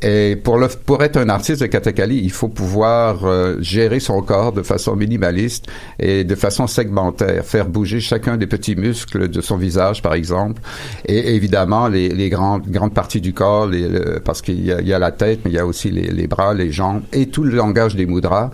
Et pour, le, pour être un artiste de kathakali, il faut pouvoir euh, gérer son corps de façon minimaliste et de façon segmentaire, faire bouger chacun des petits muscles de son visage, par exemple, et évidemment les, les grandes, grandes parties du corps, les, le- parce qu'il y, y a la tête, mais il y a aussi les, les bras, les jambes, et tout le langage des mudras.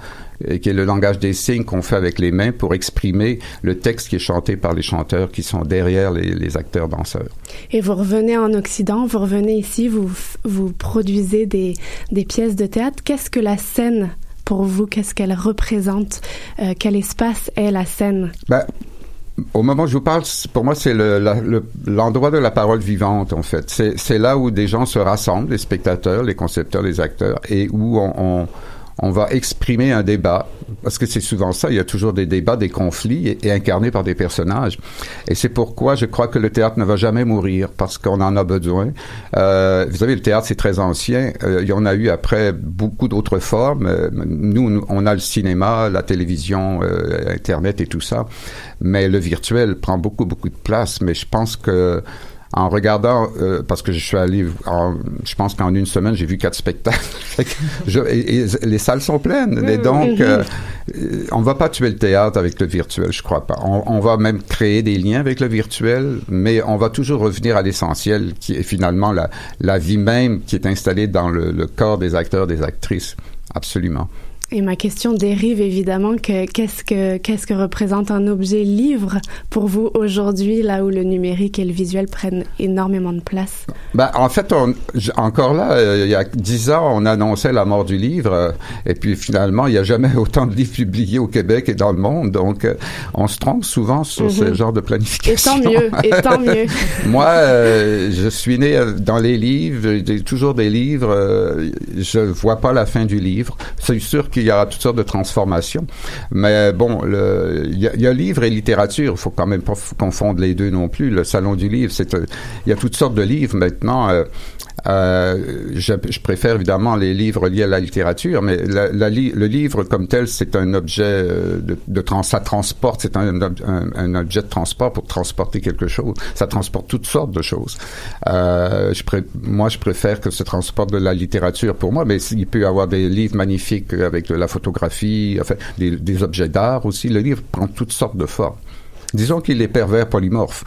Et qui est le langage des signes qu'on fait avec les mains pour exprimer le texte qui est chanté par les chanteurs qui sont derrière les, les acteurs danseurs. Et vous revenez en Occident, vous revenez ici, vous, vous produisez des, des pièces de théâtre. Qu'est-ce que la scène pour vous Qu'est-ce qu'elle représente euh, Quel espace est la scène? Ben, au moment où je vous parle, pour moi, c'est le- la- le- l'endroit de la parole vivante, en fait. C'est c'est là où des gens se rassemblent, les spectateurs, les concepteurs, les acteurs, et où on, on, on va exprimer un débat. Parce que c'est souvent ça, il y a toujours des débats, des conflits, et, incarnés par des personnages. Et c'est pourquoi je crois que le théâtre ne va jamais mourir, parce qu'on en a besoin. Euh, vous savez, le théâtre, c'est très ancien. Euh, il y en a eu après beaucoup d'autres formes. Euh, nous, nous, on a le cinéma, la télévision, euh, Internet et tout ça. Mais le virtuel prend beaucoup, beaucoup de place. Mais je pense que en regardant, euh, parce que je suis allé, en- je pense qu'en une semaine, j'ai vu quatre spectacles. Je- et, et les salles sont pleines. Et Mm, donc, euh, euh, on va pas tuer le théâtre avec le virtuel, je crois pas. On, on va même créer des liens avec le virtuel, mais on va toujours revenir à l'essentiel, qui est finalement la, la vie même qui est installée dans le, le corps des acteurs, des actrices. Absolument. Et ma question dérive évidemment que qu'est-ce que qu'est-ce que représente un objet livre pour vous aujourd'hui, là où le numérique et le visuel prennent énormément de place? Ben, en fait, on, encore là, euh, il y a dix ans, on annonçait la mort du livre, euh, et puis finalement, il n'y a jamais autant de livres publiés au Québec et dans le monde, donc euh, on se trompe souvent sur Mhm. ce genre de Et planification. tant mieux, et tant mieux. Moi, je suis né dans les livres, j'ai toujours des livres. je vois pas la fin du livre. C'est sûr qu'il y aura toutes sortes de transformations, mais bon, il y, y a livre et littérature. Il faut quand même pas confondre les deux non plus. Le salon du livre, c'est euh, il y a toutes sortes de livres maintenant. Euh, je, je préfère évidemment les livres liés à la littérature, mais la- la le livre comme tel, c'est un objet euh, de, de trans, ça transporte, c'est un, un, un objet de transport pour transporter quelque chose. Ça transporte toutes sortes de choses. Euh, je pré- moi, je préfère que ça transporte de la littérature pour moi, mais il peut y avoir des livres magnifiques avec de la photographie, enfin, des, des objets d'art aussi. Le livre prend toutes sortes de formes. Disons qu'il est pervers polymorphe.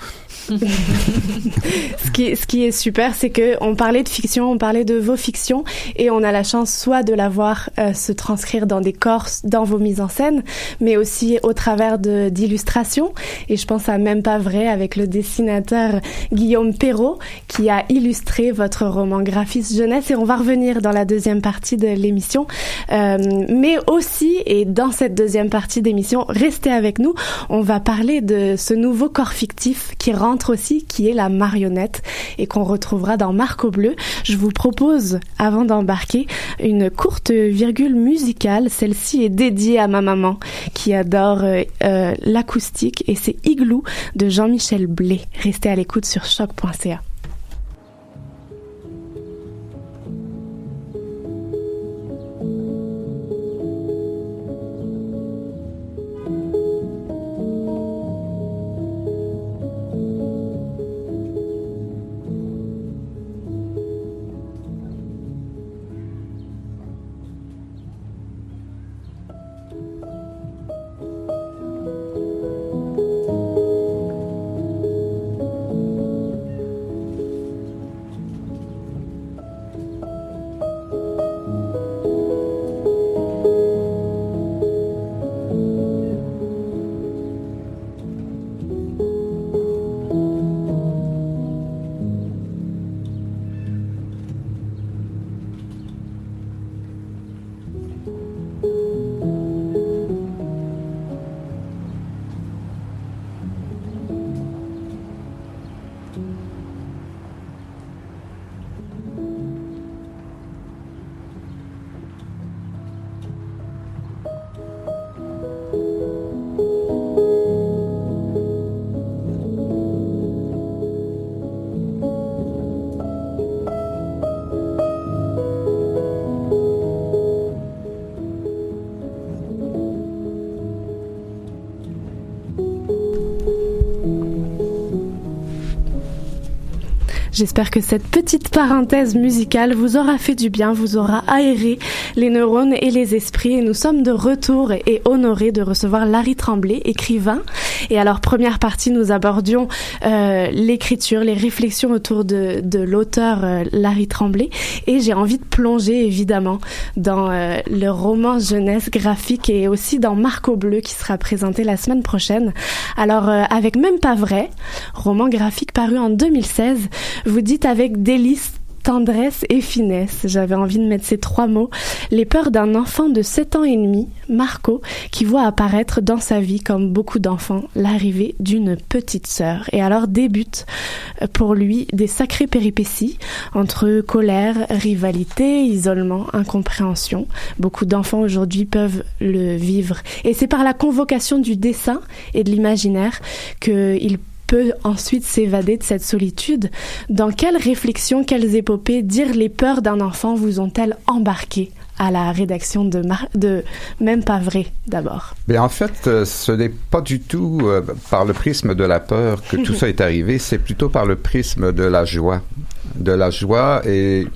ce, qui, ce qui est super, c'est que on parlait de fiction, on parlait de vos fictions, et on a la chance soit de la voir euh, se transcrire dans des corps, dans vos mises en scène, mais aussi au travers d'illustrations. Et je pense à même pas vrai avec le dessinateur Guillaume Perrault qui a illustré votre roman graphiste jeunesse. Et on va revenir dans la deuxième partie de l'émission, Euh, mais aussi et dans cette deuxième partie d'émission, restez avec nous. On va parler de ce nouveau corps fictif qui rentre aussi, qui est la marionnette et qu'on retrouvera dans Marco Bleu. Je vous propose, avant d'embarquer, une courte virgule musicale. Celle-ci est dédiée à ma maman qui adore euh, euh, l'acoustique et c'est Igloo de Jean-Michel Blé. Restez à l'écoute sur choc.ca. J'espère que cette petite parenthèse musicale vous aura fait du bien, vous aura aéré les neurones et les esprits. Et nous sommes de retour et honorés de recevoir Larry Tremblay, écrivain. Et alors, première partie, nous abordions euh, l'écriture, les réflexions autour de, de l'auteur euh, Larry Tremblay. Et j'ai envie de plonger, évidemment, dans euh, le roman jeunesse graphique et aussi dans Marco Bleu qui sera présenté la semaine prochaine. Alors, avec Même pas vrai, roman graphique paru en 2016, vous dites avec délice tendresse et finesse. J'avais envie de mettre ces trois mots. Les peurs d'un enfant de 7 ans et demi, Marco, qui voit apparaître dans sa vie, comme beaucoup d'enfants, l'arrivée d'une petite sœur. Et alors débutent euh, pour lui des sacrées péripéties entre colère, rivalité, isolement, incompréhension. Beaucoup d'enfants aujourd'hui peuvent le vivre. Et c'est par la convocation du dessin et de l'imaginaire qu'il peut ensuite s'évader de cette solitude. Dans quelles réflexions, quelles épopées dire les peurs d'un enfant vous ont-elles embarqué à la rédaction de, Mar- de Même pas vrai d'abord? Mais en fait, euh, ce n'est pas du tout euh, par le prisme de la peur que tout ça est arrivé, c'est plutôt par le prisme de la joie. De la joie et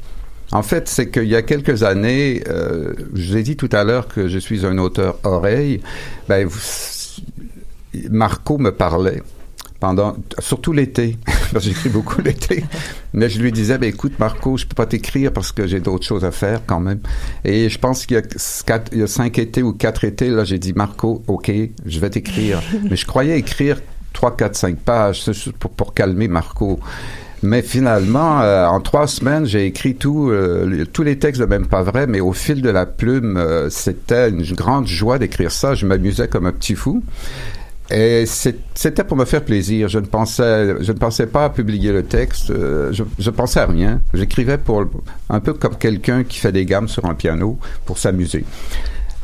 en fait, c'est qu'il y a quelques années, euh, je vous ai dit tout à l'heure que je suis un auteur oreille, ben, vous- Marco me parlait pendant, surtout l'été, parce que j'écris beaucoup l'été, mais je lui disais, ben, écoute Marco, je peux pas t'écrire parce que j'ai d'autres choses à faire quand même. Et je pense qu'il y a cinq étés ou quatre étés, là, j'ai dit, Marco, ok, je vais t'écrire. mais je croyais écrire trois, quatre, cinq pages pour, pour calmer Marco. Mais finalement, euh, en trois semaines, j'ai écrit tout, euh, tous les textes de Même pas vrai, mais au fil de la plume, euh, c'était une grande joie d'écrire ça. Je m'amusais comme un petit fou. Et c'était pour me faire plaisir. Je ne pensais, je ne pensais pas à publier le texte. euh, je, je pensais à rien. J'écrivais pour un peu comme quelqu'un qui fait des gammes sur un piano pour s'amuser.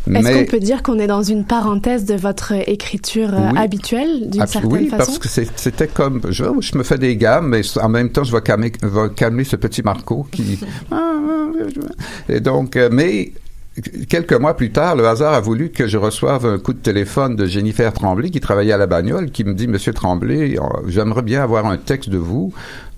Est-ce qu'on peut dire qu'on est dans une parenthèse de votre écriture euh, Oui. habituelle d'une Ah, certaine oui, façon? parce que c'était comme je, je me fais des gammes, mais en même temps je vais calmer, vais calmer ce petit Marco qui et donc euh, mais quelques mois plus tard, le hasard a voulu que je reçoive un coup de téléphone de Jennifer Tremblay qui travaillait à la bagnole, qui me dit Monsieur Tremblay, euh, j'aimerais bien avoir un texte de vous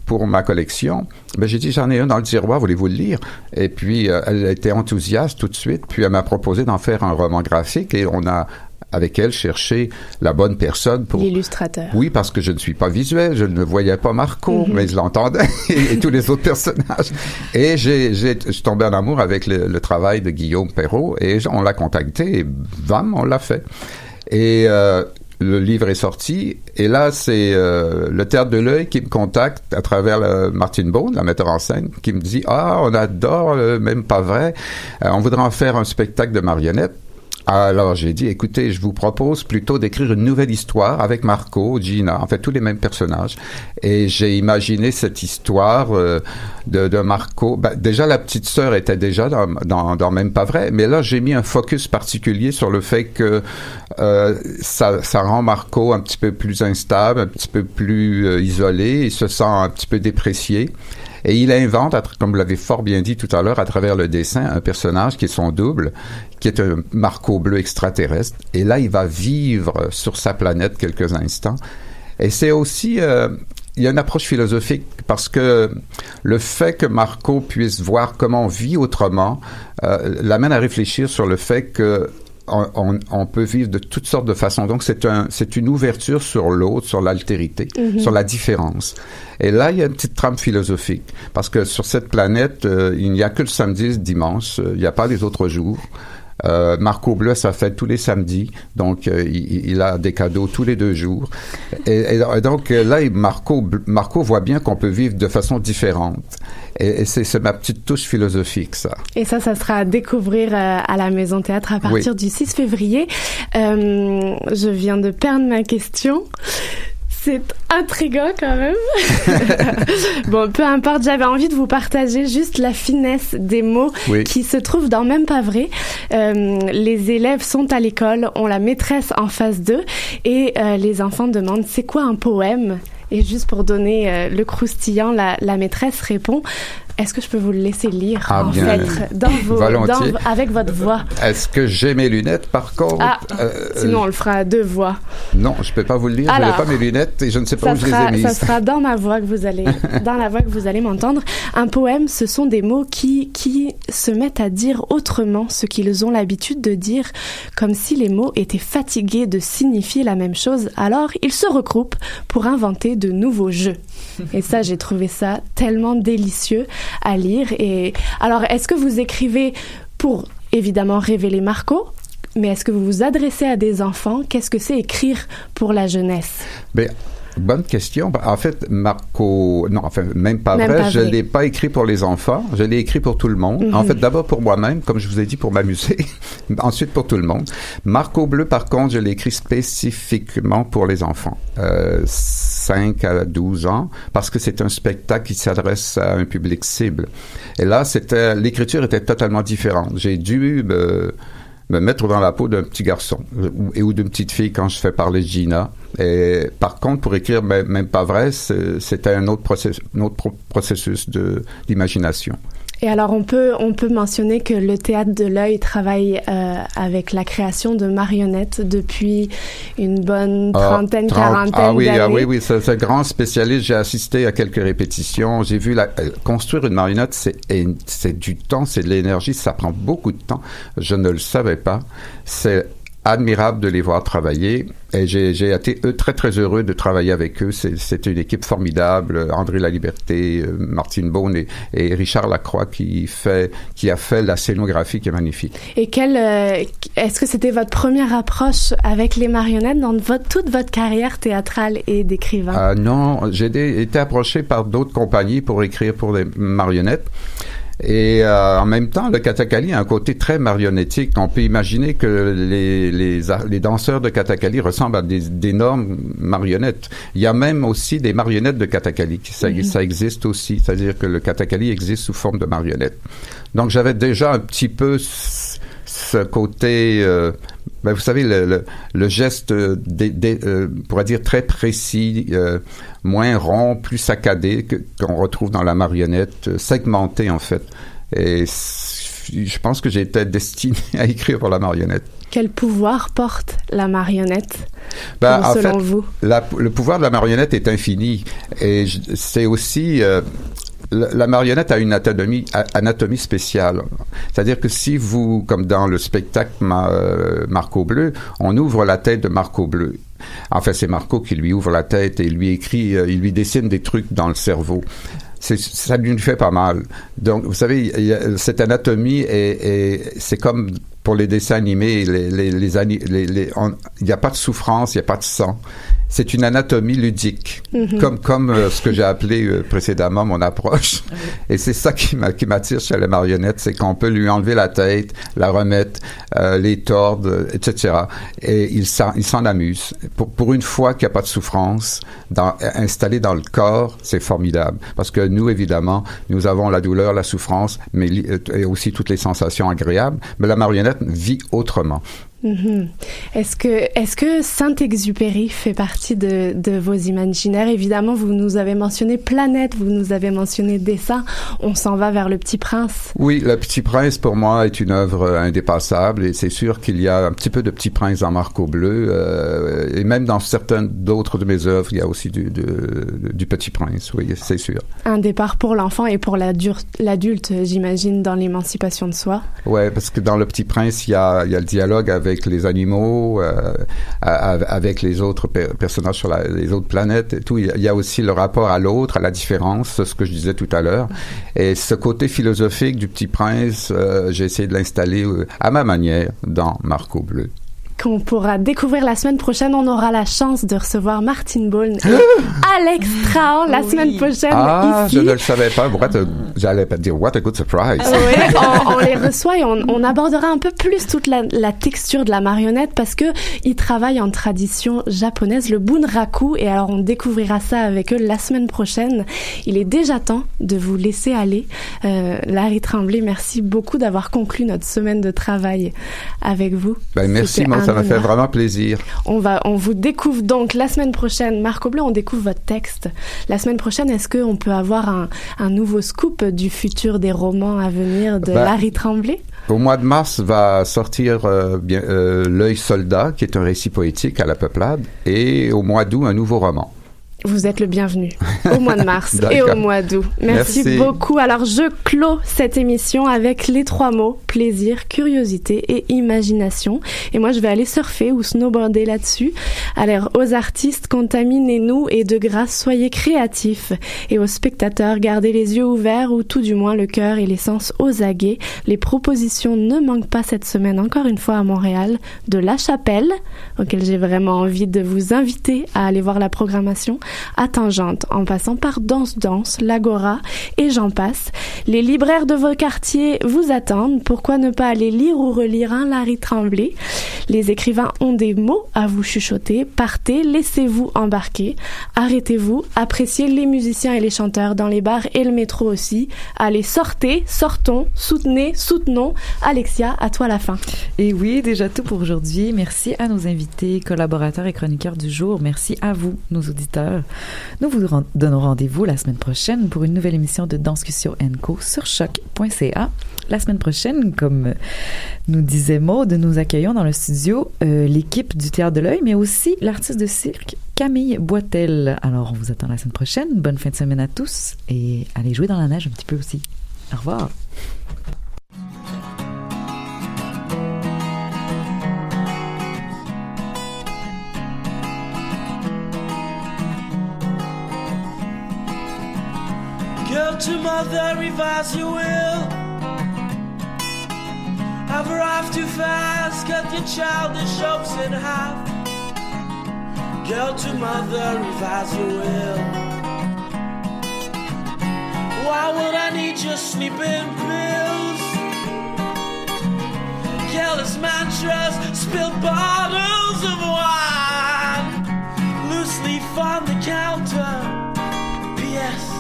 pour ma collection. Ben, j'ai dit, j'en ai un dans le tiroir, voulez-vous le lire? Et puis, euh, elle était enthousiaste tout de suite, puis elle m'a proposé d'en faire un roman graphique et on a, avec elle, cherché la bonne personne pour... L'illustrateur. Oui, parce que je ne suis pas visuel, je ne voyais pas Marco, Mhm. mais je l'entendais et, et tous les autres personnages. Et j'ai, j'ai, je tombé en amour avec le, le travail de Guillaume Perrault et on l'a contacté et bam, on l'a fait. Et euh, le livre est sorti et là c'est euh, le théâtre de l'œil qui me contacte à travers euh, Martine Bond, la metteur en scène, qui me dit ah on adore euh, même pas vrai, Euh, on voudrait en faire un spectacle de marionnettes. Alors j'ai dit, écoutez, je vous propose plutôt d'écrire une nouvelle histoire avec Marco, Gina, en fait tous les mêmes personnages. Et j'ai imaginé cette histoire euh, de, de Marco. Ben, déjà la petite sœur était déjà dans, dans, dans même pas vrai, mais là j'ai mis un focus particulier sur le fait que euh, ça, ça rend Marco un petit peu plus instable, un petit peu plus euh, isolé, il se sent un petit peu déprécié. Et il invente, comme vous l'avez fort bien dit tout à l'heure, à travers le dessin, un personnage qui est son double, qui est un Marco bleu extraterrestre. Et là, il va vivre sur sa planète quelques instants. Et c'est aussi, euh, il y a une approche philosophique parce que le fait que Marco puisse voir comment on vit autrement euh, l'amène à réfléchir sur le fait que on, peut vivre de toutes sortes de façons. Donc c'est un, c'est une ouverture sur l'autre, sur l'altérité, Mhm. sur la différence. Et là, il y a une petite trame philosophique parce que sur cette planète, euh, il n'y a que le samedi, et le dimanche. euh, Il n'y a pas les autres jours. Euh, Marco Bleu, ça fait tous les samedis, donc euh, il, il a des cadeaux tous les deux jours. Et, donc euh, là, Marco, Marco voit bien qu'on peut vivre de façon différente. Et, et c'est ma petite touche philosophique, ça. Et ça, ça sera à découvrir à la Maison Théâtre à partir Oui. du 6 février. Euh, je viens de perdre ma question. C'est intriguant quand même. bon, peu importe, j'avais envie de vous partager juste la finesse des mots Oui. qui se trouvent dans Même pas vrai. Euh, les élèves sont à l'école, ont la maîtresse en face d'eux et euh, les enfants demandent c'est quoi un poème? Et juste pour donner euh, le croustillant, la, la maîtresse répond Est-ce que je peux vous le laisser lire, Ah, en bien. fait, dans vos, Volontiers. dans- avec votre voix? Est-ce que j'ai mes lunettes, par contre? Ah, Euh, sinon on le fera à deux voix. Non, je peux pas vous le lire. je n'ai pas mes lunettes et je ne sais pas Ça où je les ai ça mises. sera dans ma voix que vous allez, dans la voix que vous allez m'entendre. Un poème, ce sont des mots qui, qui se mettent à dire autrement ce qu'ils ont l'habitude de dire, comme si les mots étaient fatigués de signifier la même chose. Alors, ils se regroupent pour inventer de nouveaux jeux. Et ça, j'ai trouvé ça tellement délicieux à lire. Et alors, est-ce que vous écrivez pour évidemment révéler Marco? Mais est-ce que vous vous adressez à des enfants? Qu'est-ce que c'est écrire pour la jeunesse? Ben, bonne question. En fait, Marco, non, enfin, même pas Même vrai. pas je vrai. l'ai pas écrit pour les enfants. Je l'ai écrit pour tout le monde. Mhm. En fait, d'abord pour moi-même, comme je vous ai dit, pour m'amuser. Ensuite pour tout le monde. Marco Bleu, par contre, je l'ai écrit spécifiquement pour les enfants. Euh, 5 à 12 ans, parce que c'est un spectacle qui s'adresse à un public cible. Et là, c'était, l'écriture était totalement différente. J'ai dû me, me mettre dans la peau d'un petit garçon euh, et ou d'une petite fille quand je fais parler Gina. Et par contre, pour écrire même, pas vrai, c'était un autre processus, un autre pro- processus de d'imagination. Et alors, on peut, on peut mentionner que le Théâtre de l'œil travaille euh, avec la création de marionnettes depuis une bonne Ah, trentaine, 30 quarantaine Ah oui, d'années. ah oui, oui, c'est c'est un grand spécialiste. J'ai assisté à quelques répétitions. J'ai vu la, euh, construire une marionnette, c'est c'est du temps, c'est de l'énergie, ça prend beaucoup de temps. Je ne le savais pas. C'est admirable de les voir travailler et j'ai été eux, très très heureux de travailler avec eux. C'est une équipe formidable. André Laliberté, euh, Martine Beaune et, et Richard Lacroix qui fait qui a fait la scénographie qui est magnifique. Et quelle, euh, est-ce que c'était votre première approche avec les marionnettes dans votre, toute votre carrière théâtrale et d'écrivain? Euh, non, j'ai été approché par d'autres compagnies pour écrire pour des marionnettes. Et euh, en même temps, le katakali a un côté très marionnettique. On peut imaginer que les, les, les danseurs de katakali ressemblent à des- d'énormes marionnettes. Il y a même aussi des marionnettes de katakali. Ça, Mhm. ça existe aussi. C'est-à-dire que le katakali existe sous forme de marionnettes. Donc j'avais déjà un petit peu ce, ce côté... euh, ben, vous savez, le, le, le geste, euh, des- des- euh, pourrait dire très précis, euh, moins rond, plus saccadé qu'on retrouve dans la marionnette, segmenté en fait. Et je pense que j'étais destiné à écrire pour la marionnette. Quel pouvoir porte la marionnette Ben, en selon fait, vous? la- le pouvoir de la marionnette est infini. Et c'est aussi... euh, la, marionnette a une anatomie, anatomie spéciale. C'est-à-dire que si vous, comme dans le spectacle euh, Marco Bleu, on ouvre la tête de Marco Bleu. En fait, c'est Marco qui lui ouvre la tête et lui écrit, euh, il lui dessine des trucs dans le cerveau. Ça lui fait pas mal. Donc, vous savez, cette anatomie est- c'est comme pour les dessins animés, les, les, les, il n'y a pas de souffrance, il n'y a pas de sang. C'est une anatomie ludique, Mhm. comme comme euh, ce que j'ai appelé euh, précédemment mon approche. Et c'est ça qui m'a- qui m'attire chez les marionnettes, c'est qu'on peut lui enlever la tête, la remettre, euh, les tordre, euh, etc. Et il s'en amuse. Pour, pour une fois qu'il n'y a pas de souffrance dans, installée dans le corps, c'est formidable. Parce que nous, évidemment, nous avons la douleur, la souffrance, mais et aussi toutes les sensations agréables. Mais la marionnette vit autrement. Mhm. Est-ce que, est-ce que Saint-Exupéry fait partie de, de vos imaginaires? Évidemment, vous nous avez mentionné Planète, vous nous avez mentionné Dessin. On s'en va vers Le Petit Prince. Oui, Le Petit Prince, pour moi, est une œuvre euh, indépassable et c'est sûr qu'il y a un petit peu de Petit Prince dans Marco Bleu euh, et même dans certaines d'autres de mes œuvres, il y a aussi du, Petit Prince, oui, c'est sûr. Un départ pour l'enfant et pour l'adulte, j'imagine, dans l'émancipation de soi. Ouais, parce que dans Le Petit Prince, il y a, il y a le dialogue avec les animaux, euh, avec les autres per- personnages sur les autres planètes tout. Il y a- il y a aussi le rapport à l'autre, à la différence, ce que je disais tout à l'heure. Et ce côté philosophique du Petit Prince, euh, j'ai essayé de l'installer euh, à ma manière dans Marco Bleu. Qu'on pourra découvrir la semaine prochaine. On aura la chance de recevoir Martine Bowles et Alex Trahan la semaine prochaine Ah, ici. je ne le savais pas. J'allais pas dire what a good surprise. Ah oui, on, on les reçoit et on, on abordera un peu plus toute la, la texture de la marionnette parce que ils travaillent en tradition japonaise, le bunraku, et alors on découvrira ça avec eux la semaine prochaine. Il est déjà temps de vous laisser aller. Euh, Larry Tremblay, merci beaucoup d'avoir conclu notre semaine de travail avec vous. Ben, merci Ça m'a fait vraiment plaisir. On va, on vous découvre donc la semaine prochaine. Marco Bleu, on découvre votre texte. La semaine prochaine, est-ce qu'on peut avoir un, un nouveau scoop du futur des romans à venir de Ben, Larry Tremblay? Au mois de mars va sortir euh, bien, euh, L'œil soldat, qui est un récit poétique à la peuplade, et au mois d'août, un nouveau roman. Vous êtes le bienvenu au mois de mars et au mois d'août. Merci, Merci. beaucoup. Alors, je clôt cette émission avec les trois mots plaisir, curiosité et imagination. Et moi, je vais aller surfer ou snowboarder là-dessus. Alors, aux artistes, contaminez-nous et de grâce, soyez créatifs. Et aux spectateurs, gardez les yeux ouverts ou tout du moins le cœur et les sens aux aguets. Les propositions ne manquent pas cette semaine, encore une fois à Montréal, de La Chapelle, auquel j'ai vraiment envie de vous inviter à aller voir la programmation, à Tangente, en passant par Danse Danse, l'Agora et j'en passe. Les libraires de vos quartiers vous attendent. Pourquoi ne pas aller lire ou relire un Larry Tremblay? Les écrivains ont des mots à vous chuchoter. Partez, laissez-vous embarquer. Arrêtez-vous, appréciez les musiciens et les chanteurs dans les bars et le métro aussi. Allez, sortez, sortons, soutenez, soutenons. Alexia, à toi la fin. Et oui, déjà tout pour aujourd'hui. Merci à nos invités, collaborateurs et chroniqueurs du jour. Merci à vous, nos auditeurs. Nous vous donnons rendez-vous la semaine prochaine pour une nouvelle émission de Danscussion Co sur choc.ca. La semaine prochaine, comme nous disait Maude, nous accueillons dans le studio euh, l'équipe du Théâtre de l'œil, mais aussi l'artiste de cirque Camille Boitel. Alors, on vous attend la semaine prochaine. Bonne fin de semaine à tous et allez jouer dans la neige un petit peu aussi. Au revoir. To mother, revise your will. Have arrived too fast, cut your childish hopes in half. Girl to mother, revise your will. Why would I need your sleeping pills? Careless mantras, spilled bottles of wine, loose leaf on the counter. P.S.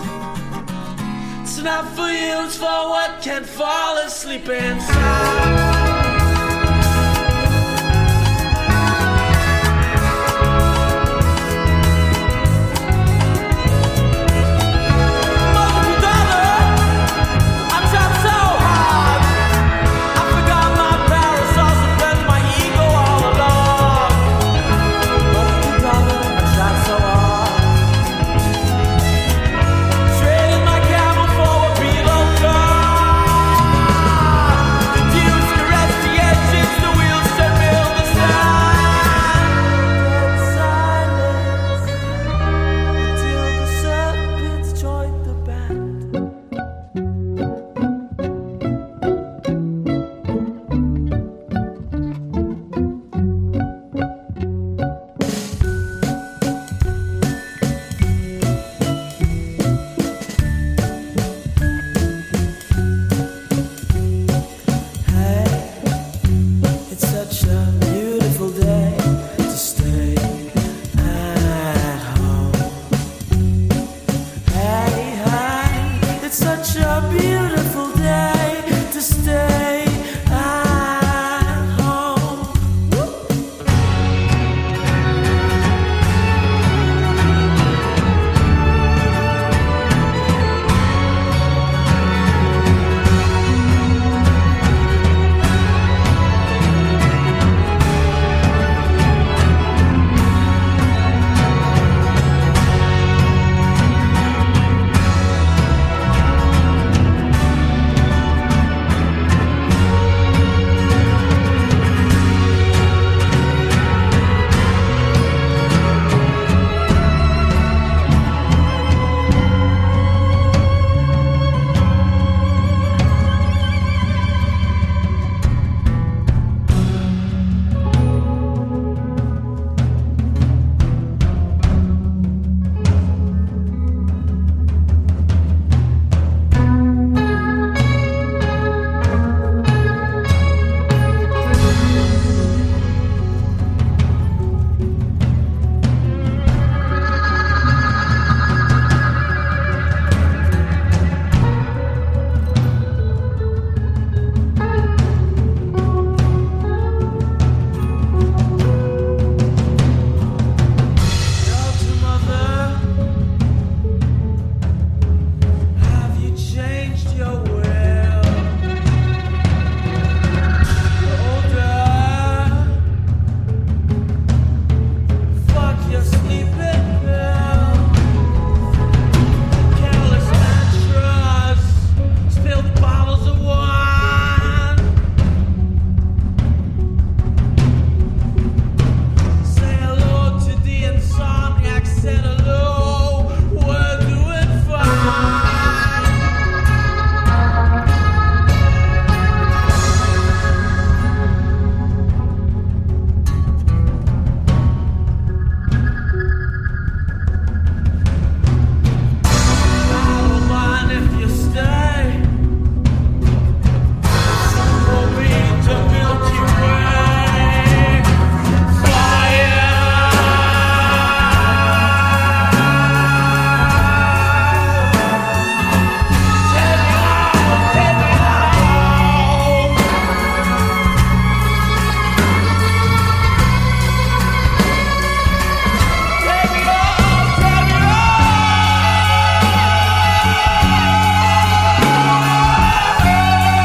It's not for you, it's for what can fall asleep inside.